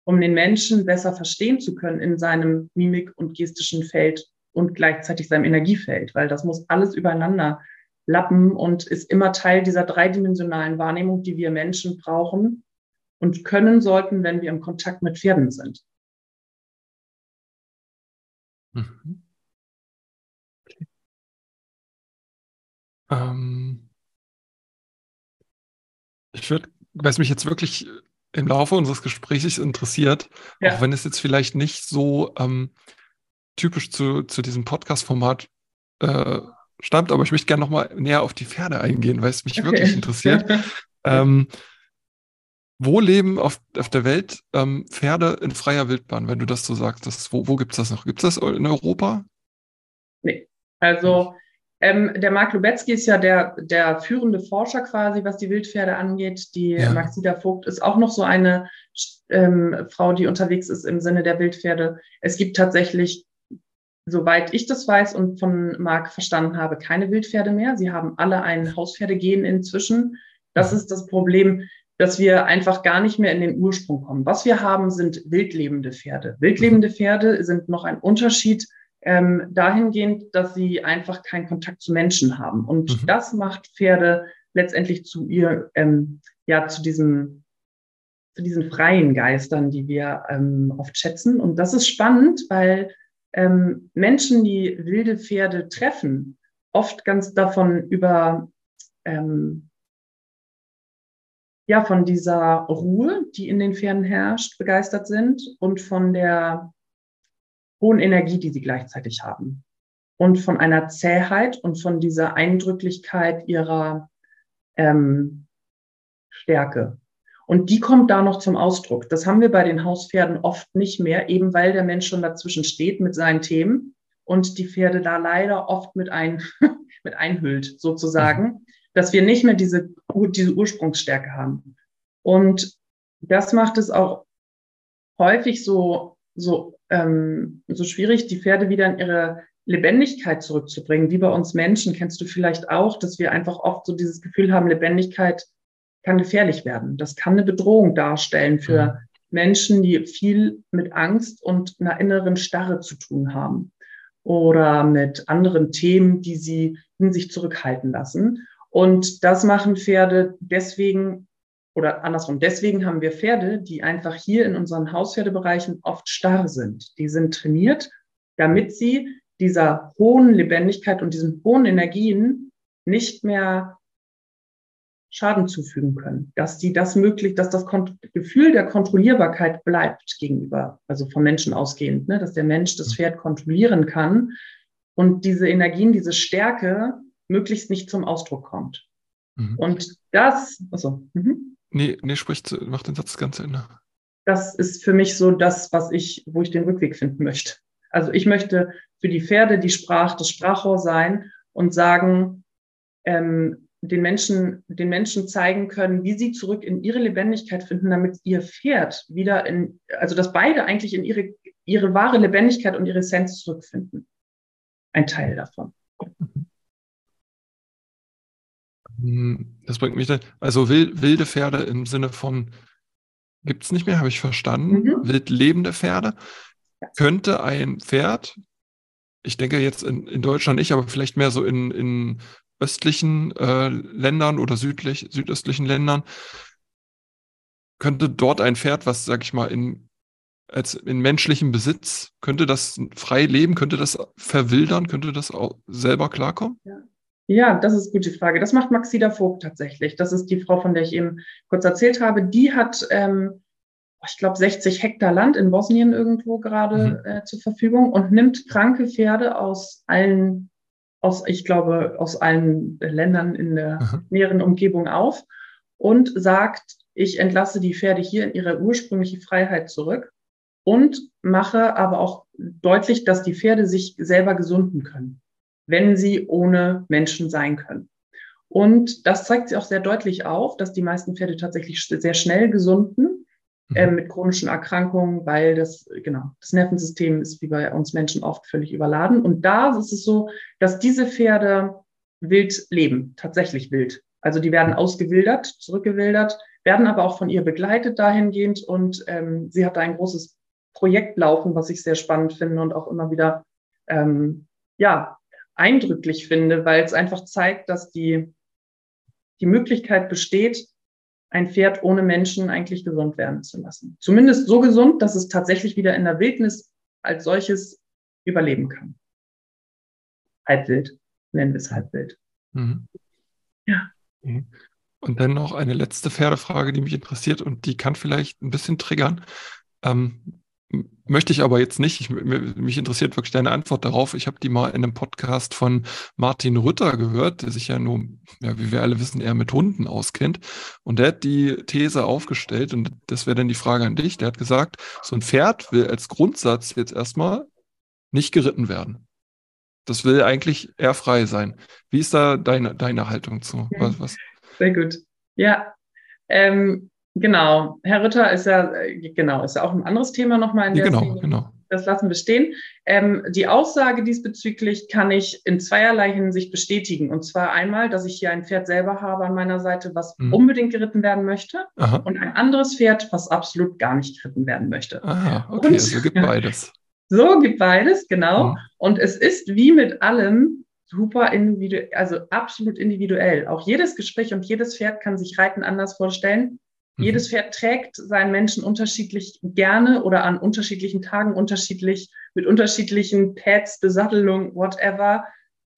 Speaker 2: um den Menschen besser verstehen zu können in seinem Mimik- und gestischen Feld und gleichzeitig seinem Energiefeld? Weil das muss alles übereinander lappen und ist immer Teil dieser dreidimensionalen Wahrnehmung, die wir Menschen brauchen und können sollten, wenn wir im Kontakt mit Pferden sind. Mhm.
Speaker 1: Okay. Ähm, ich würde, was mich jetzt wirklich im Laufe unseres Gesprächs interessiert, ja. auch wenn es jetzt vielleicht nicht so ähm, typisch zu, zu diesem Podcast-Format äh, stammt, aber ich möchte gerne nochmal näher auf die Pferde eingehen, weil es mich okay. wirklich interessiert. ähm, wo leben auf, auf der Welt ähm, Pferde in freier Wildbahn, wenn du das so sagst? Das, wo wo gibt es das noch? Gibt es das in Europa?
Speaker 2: Nee. Also ähm, der Mark Lubetzky ist ja der, der führende Forscher quasi, was die Wildpferde angeht. Die ja. Maxida Vogt ist auch noch so eine ähm, Frau, die unterwegs ist im Sinne der Wildpferde. Es gibt tatsächlich, soweit ich das weiß und von Mark verstanden habe, keine Wildpferde mehr. Sie haben alle ein Hauspferdegen inzwischen. Das mhm. ist das Problem dass wir einfach gar nicht mehr in den Ursprung kommen. Was wir haben, sind wildlebende Pferde. Wildlebende Pferde sind noch ein Unterschied ähm, dahingehend, dass sie einfach keinen Kontakt zu Menschen haben. Und mhm. das macht Pferde letztendlich zu ihr, ähm, ja, zu diesem, zu diesen freien Geistern, die wir ähm, oft schätzen. Und das ist spannend, weil ähm, Menschen, die wilde Pferde treffen, oft ganz davon über ähm, ja, von dieser Ruhe, die in den Pferden herrscht, begeistert sind und von der hohen Energie, die sie gleichzeitig haben. Und von einer Zähheit und von dieser Eindrücklichkeit ihrer ähm, Stärke. Und die kommt da noch zum Ausdruck. Das haben wir bei den Hauspferden oft nicht mehr, eben weil der Mensch schon dazwischen steht mit seinen Themen und die Pferde da leider oft mit, ein, mit einhüllt, sozusagen. Dass wir nicht mehr diese, diese Ursprungsstärke haben. Und das macht es auch häufig so, so, ähm, so schwierig, die Pferde wieder in ihre Lebendigkeit zurückzubringen, wie bei uns Menschen, kennst du vielleicht auch, dass wir einfach oft so dieses Gefühl haben, Lebendigkeit kann gefährlich werden. Das kann eine Bedrohung darstellen für mhm. Menschen, die viel mit Angst und einer inneren Starre zu tun haben oder mit anderen Themen, die sie in sich zurückhalten lassen. Und das machen Pferde deswegen oder andersrum, deswegen haben wir Pferde, die einfach hier in unseren Hauspferdebereichen oft starr sind. Die sind trainiert, damit sie dieser hohen Lebendigkeit und diesen hohen Energien nicht mehr Schaden zufügen können, dass die das möglich, dass das Gefühl der Kontrollierbarkeit bleibt gegenüber, also vom Menschen ausgehend, ne, dass der Mensch das Pferd kontrollieren kann. Und diese Energien, diese Stärke möglichst nicht zum Ausdruck kommt. Mhm. Und das, also,
Speaker 1: mhm. nee, nee, spricht, mach den Satz ganz Ende.
Speaker 2: Das ist für mich so das, was ich, wo ich den Rückweg finden möchte. Also ich möchte für die Pferde die Sprach, das Sprachrohr sein und sagen, ähm, den Menschen, den Menschen zeigen können, wie sie zurück in ihre Lebendigkeit finden, damit ihr Pferd wieder in, also dass beide eigentlich in ihre, ihre wahre Lebendigkeit und ihre Essenz zurückfinden. Ein Teil davon. Mhm.
Speaker 1: Hm, das bringt mich dann, also wilde Pferde im Sinne von gibt es nicht mehr, habe ich verstanden. Mhm. Wild lebende Pferde. Könnte ein Pferd, ich denke jetzt in, in Deutschland nicht, aber vielleicht mehr so in, in östlichen äh, Ländern oder südlich, südöstlichen Ländern, könnte dort ein Pferd, was, sag ich mal, in als in menschlichem Besitz? Könnte das frei leben? Könnte das verwildern? Könnte das auch selber klarkommen?
Speaker 2: Ja. Ja, das ist eine gute Frage. Das macht Maxida Vogt tatsächlich. Das ist die Frau, von der ich eben kurz erzählt habe. Die hat, ähm, ich glaube, 60 Hektar Land in Bosnien irgendwo gerade mhm. äh, zur Verfügung und nimmt kranke Pferde aus allen, aus, ich glaube, aus allen Ländern in der mhm. näheren Umgebung auf und sagt, ich entlasse die Pferde hier in ihre ursprüngliche Freiheit zurück und mache aber auch deutlich, dass die Pferde sich selber gesunden können wenn sie ohne Menschen sein können. Und das zeigt sich auch sehr deutlich auf, dass die meisten Pferde tatsächlich sehr schnell gesunden äh, mit chronischen Erkrankungen, weil das, genau, das Nervensystem ist wie bei uns Menschen oft völlig überladen. Und da ist es so, dass diese Pferde wild leben, tatsächlich wild. Also die werden ausgewildert, zurückgewildert, werden aber auch von ihr begleitet dahingehend. Und ähm, sie hat da ein großes Projekt laufen, was ich sehr spannend finde und auch immer wieder ähm, ja, eindrücklich finde, weil es einfach zeigt, dass die, die Möglichkeit besteht, ein Pferd ohne Menschen eigentlich gesund werden zu lassen. Zumindest so gesund, dass es tatsächlich wieder in der Wildnis als solches überleben kann. Halbwild, nennen wir es halbwild. Mhm.
Speaker 1: Ja. Mhm. Und dann noch eine letzte Pferdefrage, die mich interessiert und die kann vielleicht ein bisschen triggern. Ähm, möchte ich aber jetzt nicht. Ich, mich interessiert wirklich deine Antwort darauf. Ich habe die mal in einem Podcast von Martin Rütter gehört, der sich ja nur, ja, wie wir alle wissen, eher mit Hunden auskennt. Und der hat die These aufgestellt, und das wäre dann die Frage an dich. Der hat gesagt, so ein Pferd will als Grundsatz jetzt erstmal nicht geritten werden. Das will eigentlich eher frei sein. Wie ist da deine, deine Haltung zu?
Speaker 2: Was, was? Sehr gut. Ja, ähm, Genau. Herr Ritter ist ja, äh, genau, ist ja auch ein anderes Thema nochmal in der
Speaker 1: Genau, Szene. genau.
Speaker 2: Das lassen wir stehen. Ähm, die Aussage diesbezüglich kann ich in zweierlei Hinsicht bestätigen. Und zwar einmal, dass ich hier ein Pferd selber habe an meiner Seite, was mhm. unbedingt geritten werden möchte. Aha. Und ein anderes Pferd, was absolut gar nicht geritten werden möchte.
Speaker 1: Ah, okay, und, also gibt beides.
Speaker 2: So gibt beides, genau. Mhm. Und es ist wie mit allem super individuell, also absolut individuell. Auch jedes Gespräch und jedes Pferd kann sich Reiten anders vorstellen. Mhm. Jedes Pferd trägt seinen Menschen unterschiedlich gerne oder an unterschiedlichen Tagen unterschiedlich, mit unterschiedlichen Pads, Besattelung, whatever,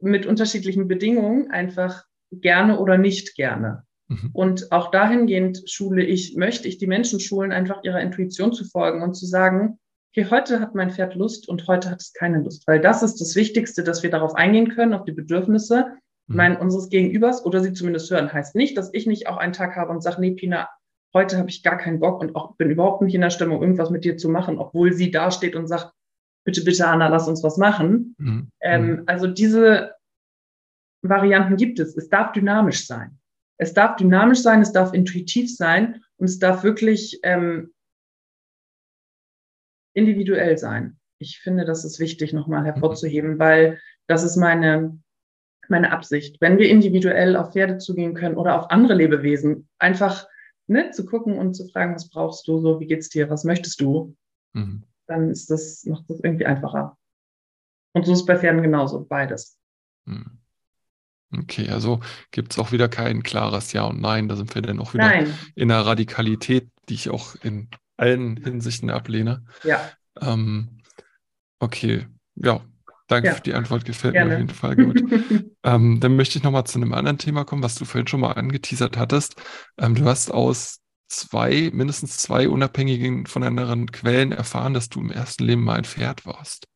Speaker 2: mit unterschiedlichen Bedingungen einfach gerne oder nicht gerne. Mhm. Und auch dahingehend schule ich, möchte ich die Menschen schulen, einfach ihrer Intuition zu folgen und zu sagen, okay, heute hat mein Pferd Lust und heute hat es keine Lust, weil das ist das Wichtigste, dass wir darauf eingehen können, auf die Bedürfnisse mhm. mein, unseres Gegenübers oder sie zumindest hören. Heißt nicht, dass ich nicht auch einen Tag habe und sage, nee, Pina, heute habe ich gar keinen Bock und auch bin überhaupt nicht in der Stimmung, irgendwas mit dir zu machen, obwohl sie da steht und sagt, bitte, bitte, Anna, lass uns was machen. Mhm. Ähm, mhm. also diese Varianten gibt es. Es darf dynamisch sein. Es darf dynamisch sein, es darf intuitiv sein und es darf wirklich ähm, individuell sein. Ich finde, das ist wichtig, nochmal hervorzuheben, weil das ist meine, meine Absicht. Wenn wir individuell auf Pferde zugehen können oder auf andere Lebewesen, einfach ne, zu gucken und zu fragen, was brauchst du, so wie geht's dir, was möchtest du, mhm. dann ist das, macht das irgendwie einfacher. Und so ist es bei Pferden genauso, beides. Mhm.
Speaker 1: Okay, also gibt es auch wieder kein klares Ja und Nein. Da sind wir dann auch wieder Nein. in einer Radikalität, die ich auch in allen Hinsichten ablehne.
Speaker 2: Ja.
Speaker 1: Ähm, okay, ja, Danke ja. für die Antwort, gefällt Gerne. mir auf jeden Fall gut. ähm, dann möchte ich nochmal zu einem anderen Thema kommen, was du vorhin schon mal angeteasert hattest. Ähm, du hast aus zwei, mindestens zwei unabhängigen voneinander Quellen erfahren, dass du im ersten Leben mal ein Pferd warst.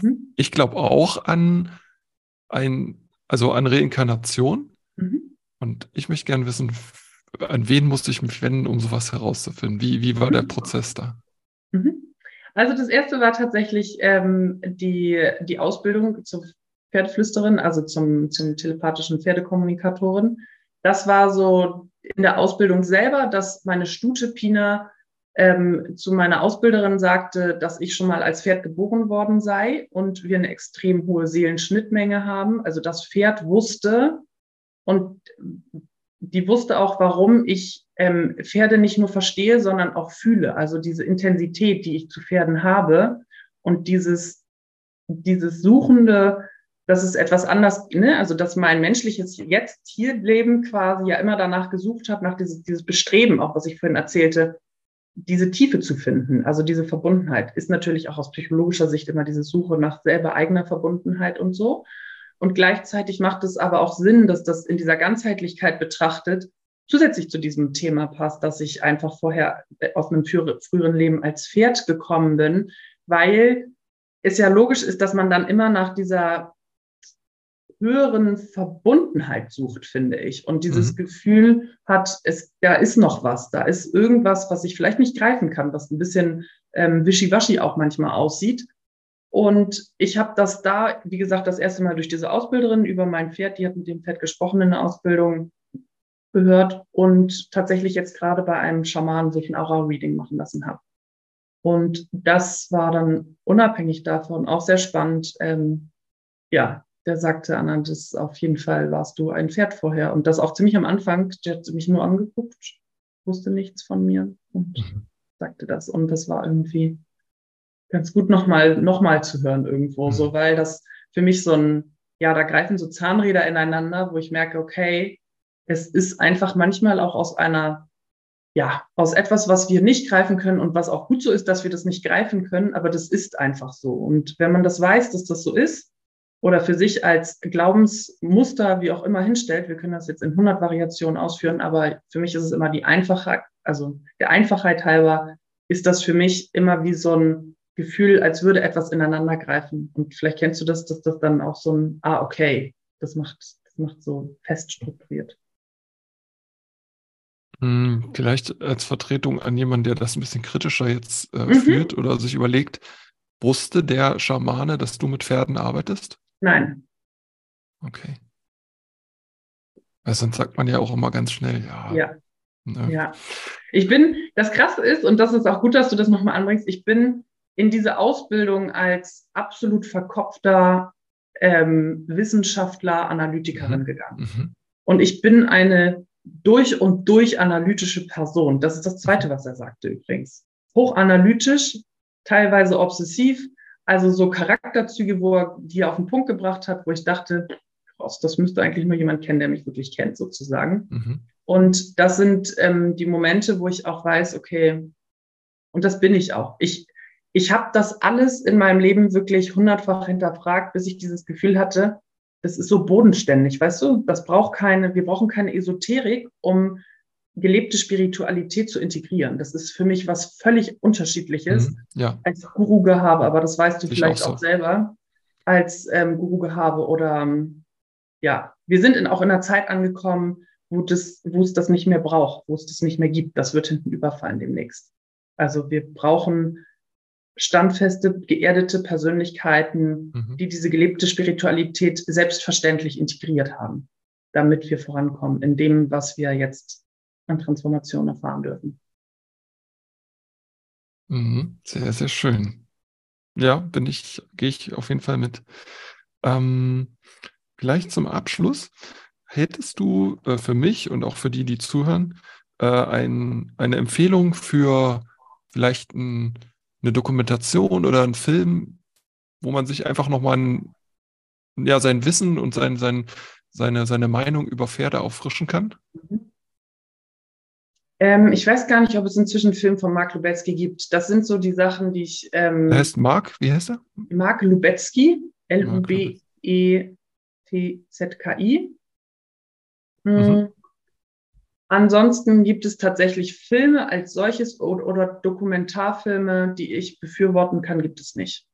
Speaker 1: Mhm. Ich glaube auch an ein, also an Reinkarnation. Mhm. Und ich möchte gerne wissen, an wen musste ich mich wenden, um sowas herauszufinden? Wie, wie war mhm. der Prozess da?
Speaker 2: Mhm. Also das erste war tatsächlich ähm, die, die Ausbildung zur Pferdeflüsterin, also zum, zum telepathischen Pferdekommunikatorin. Das war so in der Ausbildung selber, dass meine Stute Pina ähm, zu meiner Ausbilderin sagte, dass ich schon mal als Pferd geboren worden sei und wir eine extrem hohe Seelenschnittmenge haben. Also das Pferd wusste und die wusste auch, warum ich ähm, Pferde nicht nur verstehe, sondern auch fühle. Also diese Intensität, die ich zu Pferden habe und dieses, dieses Suchende, dass es etwas anders, ne? also dass mein menschliches jetzt hier Leben quasi ja immer danach gesucht hat, nach dieses, dieses Bestreben, auch was ich vorhin erzählte, diese Tiefe zu finden, also diese Verbundenheit, ist natürlich auch aus psychologischer Sicht immer diese Suche nach selber eigener Verbundenheit und so. Und gleichzeitig macht es aber auch Sinn, dass das in dieser Ganzheitlichkeit betrachtet zusätzlich zu diesem Thema passt, dass ich einfach vorher aus einem früheren Leben als Pferd gekommen bin, weil es ja logisch ist, dass man dann immer nach dieser höheren Verbundenheit sucht, finde ich. Und dieses mhm. Gefühl hat, es, da ist noch was, da ist irgendwas, was ich vielleicht nicht greifen kann, was ein bisschen ähm, wischiwaschi auch manchmal aussieht. Und ich habe das da, wie gesagt, das erste Mal durch diese Ausbilderin über mein Pferd, die hat mit dem Pferd gesprochen in der Ausbildung, gehört und tatsächlich jetzt gerade bei einem Schamanen sich ein Aura-Reading machen lassen habe. Und das war dann unabhängig davon auch sehr spannend. Ähm, ja, der sagte, Anna, das auf jeden Fall warst du ein Pferd vorher. Und das auch ziemlich am Anfang. Der hat mich nur angeguckt, wusste nichts von mir und mhm. sagte das. Und das war irgendwie ganz gut nochmal noch mal zu hören irgendwo, mhm. so, weil das für mich so ein, ja, da greifen so Zahnräder ineinander, wo ich merke, okay, es ist einfach manchmal auch aus einer ja, aus etwas, was wir nicht greifen können und was auch gut so ist, dass wir das nicht greifen können, aber das ist einfach so. Und wenn man das weiß, dass das so ist oder für sich als Glaubensmuster, wie auch immer hinstellt, wir können das jetzt in 100 Variationen ausführen, aber für mich ist es immer die Einfachheit, also der Einfachheit halber ist das für mich immer wie so ein Gefühl, als würde etwas ineinander greifen. Und vielleicht kennst du das, dass das dann auch so ein, ah, okay, das macht, das macht so fest strukturiert.
Speaker 1: Hm, vielleicht als Vertretung an jemanden, der das ein bisschen kritischer jetzt äh, mhm. führt oder sich überlegt, wusste der Schamane, dass du mit Pferden arbeitest?
Speaker 2: Nein.
Speaker 1: Okay. Weil sonst sagt man ja auch immer ganz schnell, ja.
Speaker 2: Ja. Ne? Ja. Ich bin, das Krasse ist, und das ist auch gut, dass du das nochmal anbringst, ich bin in diese Ausbildung als absolut verkopfter ähm, Wissenschaftler, Analytikerin mhm. gegangen. Mhm. Und ich bin eine durch und durch analytische Person. Das ist das Zweite, was er sagte übrigens. Hochanalytisch, teilweise obsessiv, also so Charakterzüge, wo er die auf den Punkt gebracht hat, wo ich dachte, krass, das müsste eigentlich nur jemand kennen, der mich wirklich kennt, sozusagen. Mhm. Und das sind ähm, die Momente, wo ich auch weiß, okay, und das bin ich auch. Ich, ich habe das alles in meinem Leben wirklich hundertfach hinterfragt, bis ich dieses Gefühl hatte, das ist so bodenständig, weißt du? Das braucht keine, wir brauchen keine Esoterik, um gelebte Spiritualität zu integrieren. Das ist für mich was völlig unterschiedliches mhm, ja. als Guru-Gehabe, aber das weißt du ich vielleicht auch, so. auch, selber, als ähm, Guru-Gehabe oder ähm, ja, wir sind in, auch in einer Zeit angekommen, wo, das, wo es das nicht mehr braucht, wo es das nicht mehr gibt. Das wird hinten überfallen demnächst. Also wir brauchen standfeste, geerdete Persönlichkeiten, mhm. die diese gelebte Spiritualität selbstverständlich integriert haben, damit wir vorankommen in dem, was wir jetzt an Transformation erfahren dürfen.
Speaker 1: Mhm. Sehr, sehr schön. Ja, bin ich, gehe ich auf jeden Fall mit. Ähm, vielleicht zum Abschluss. Hättest du äh, für mich und auch für die, die zuhören, äh, ein, eine Empfehlung für vielleicht ein eine Dokumentation oder ein Film, wo man sich einfach nochmal ein, ja, sein Wissen und sein, sein, seine, seine Meinung über Pferde auffrischen kann?
Speaker 2: Ähm, ich weiß gar nicht, ob es inzwischen einen Film von Mark Lubetzky gibt. Das sind so die Sachen, die ich. Ähm,
Speaker 1: er heißt Mark, wie heißt er?
Speaker 2: Mark Lubetzky, L-U-B-E-T-Z-K-I. Mhm. Ansonsten gibt es tatsächlich Filme als solches oder, oder Dokumentarfilme, die ich befürworten kann, gibt es nicht.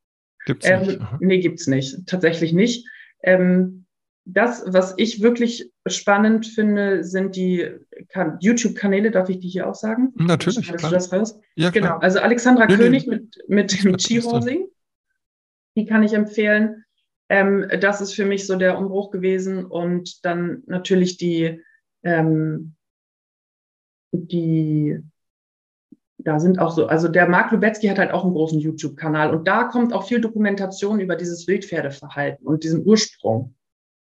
Speaker 2: Gibt es ähm, nicht? Aha. Nee, gibt es nicht. Tatsächlich nicht. Ähm, das, was ich wirklich spannend finde, sind die YouTube-Kanäle. Darf ich die hier auch sagen?
Speaker 1: Natürlich.
Speaker 2: Klar. Du das raus? Ja, genau. Also Alexandra nee, König nee. mit, mit, mit Skihorsing. Die kann ich empfehlen. Ähm, das ist für mich so der Umbruch gewesen. Und dann natürlich die ähm, die, da sind auch so, also der Mark Lubetzky hat halt auch einen großen YouTube-Kanal und da kommt auch viel Dokumentation über dieses Wildpferdeverhalten und diesen Ursprung.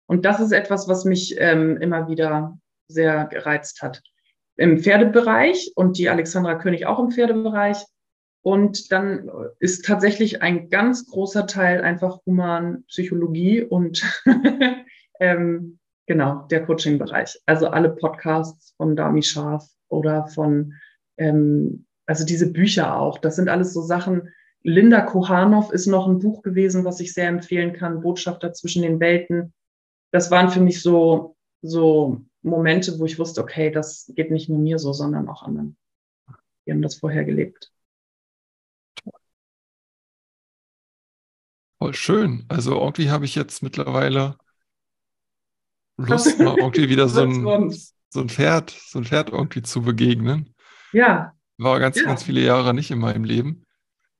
Speaker 2: Und das ist etwas, was mich ähm, immer wieder sehr gereizt hat. Im Pferdebereich und die Alexandra König auch im Pferdebereich. Und dann ist tatsächlich ein ganz großer Teil einfach Humanpsychologie und ähm, genau der Coaching-Bereich. Also alle Podcasts von Dami Scharf oder von ähm, also diese Bücher auch, das sind alles so Sachen. Linda Kohanov ist noch ein Buch gewesen, was ich sehr empfehlen kann, Botschafter zwischen den Welten. Das waren für mich so, so Momente, wo ich wusste, okay, das geht nicht nur mir so, sondern auch anderen. Die haben das vorher gelebt.
Speaker 1: Voll schön. Also irgendwie habe ich jetzt mittlerweile Lust, mal irgendwie wieder so ein, so ein Pferd, so ein Pferd irgendwie zu begegnen.
Speaker 2: Ja.
Speaker 1: War ganz, ja. ganz viele Jahre nicht in meinem Leben.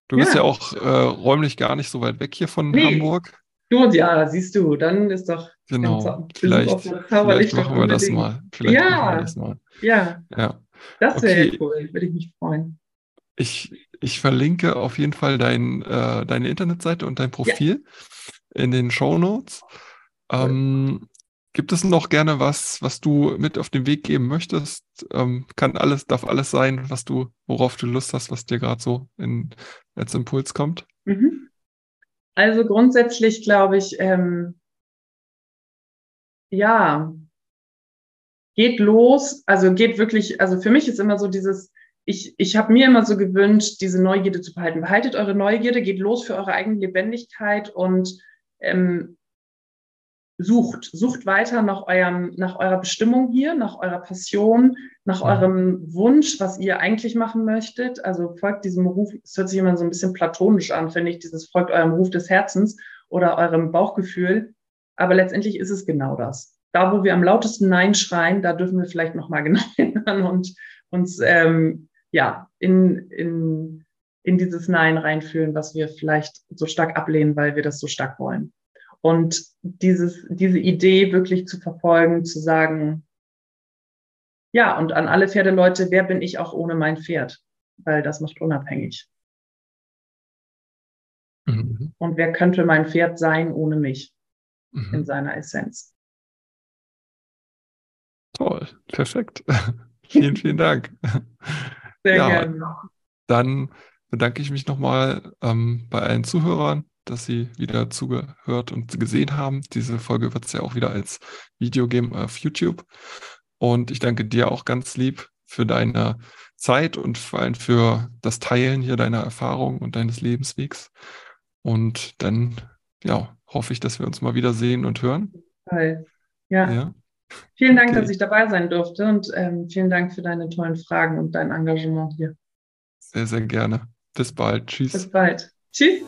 Speaker 1: Du bist ja, ja auch äh, räumlich gar nicht so weit weg hier von nee. Hamburg.
Speaker 2: Du, ja, siehst du, dann ist doch.
Speaker 1: Genau, vielleicht, vielleicht machen wir das mal. Vielleicht ja, machen wir das mal.
Speaker 2: Ja, ja. das wäre okay. cool, würde ich mich freuen.
Speaker 1: Ich, ich verlinke auf jeden Fall dein, äh, deine Internetseite und dein Profil ja. in den Show Notes. Ähm, gibt es noch gerne was, was du mit auf den Weg geben möchtest? Ähm, kann alles, darf alles sein, was du, worauf du Lust hast, was dir gerade so in, als Impuls kommt? Mhm.
Speaker 2: Also grundsätzlich glaube ich, ähm, ja, geht los, also geht wirklich, also für mich ist immer so dieses, ich, ich habe mir immer so gewünscht, diese Neugierde zu behalten. Behaltet eure Neugierde, geht los für eure eigene Lebendigkeit und ähm, sucht, sucht weiter nach eurem, nach eurer Bestimmung hier, nach eurer Passion, nach eurem Wunsch, was ihr eigentlich machen möchtet. Also folgt diesem Ruf, es hört sich immer so ein bisschen platonisch an, finde ich, dieses folgt eurem Ruf des Herzens oder eurem Bauchgefühl. Aber letztendlich ist es genau das. Da, wo wir am lautesten Nein schreien, da dürfen wir vielleicht nochmal genau hinhören und uns ähm, ja, in, in, in dieses Nein reinfühlen, was wir vielleicht so stark ablehnen, weil wir das so stark wollen. Und dieses, diese Idee wirklich zu verfolgen, zu sagen, ja, und an alle Pferdeleute, wer bin ich auch ohne mein Pferd? Weil das macht unabhängig. Mhm. Und wer könnte mein Pferd sein ohne mich mhm. in seiner Essenz?
Speaker 1: Toll, perfekt. vielen, vielen Dank.
Speaker 2: Sehr ja, gerne.
Speaker 1: Dann bedanke ich mich nochmal ähm, bei allen Zuhörern, dass sie wieder zugehört und gesehen haben. Diese Folge wird es ja auch wieder als Video geben auf YouTube. Und ich danke dir auch ganz lieb für deine Zeit und vor allem für das Teilen hier deiner Erfahrung und deines Lebenswegs. Und dann, ja, hoffe ich, dass wir uns mal wieder sehen und hören.
Speaker 2: Toll. Ja. ja. Vielen Dank, okay. dass ich dabei sein durfte und ähm, vielen Dank für deine tollen Fragen und dein Engagement hier.
Speaker 1: Sehr, sehr gerne. Bis bald. Tschüss.
Speaker 2: Bis bald. Tschüss.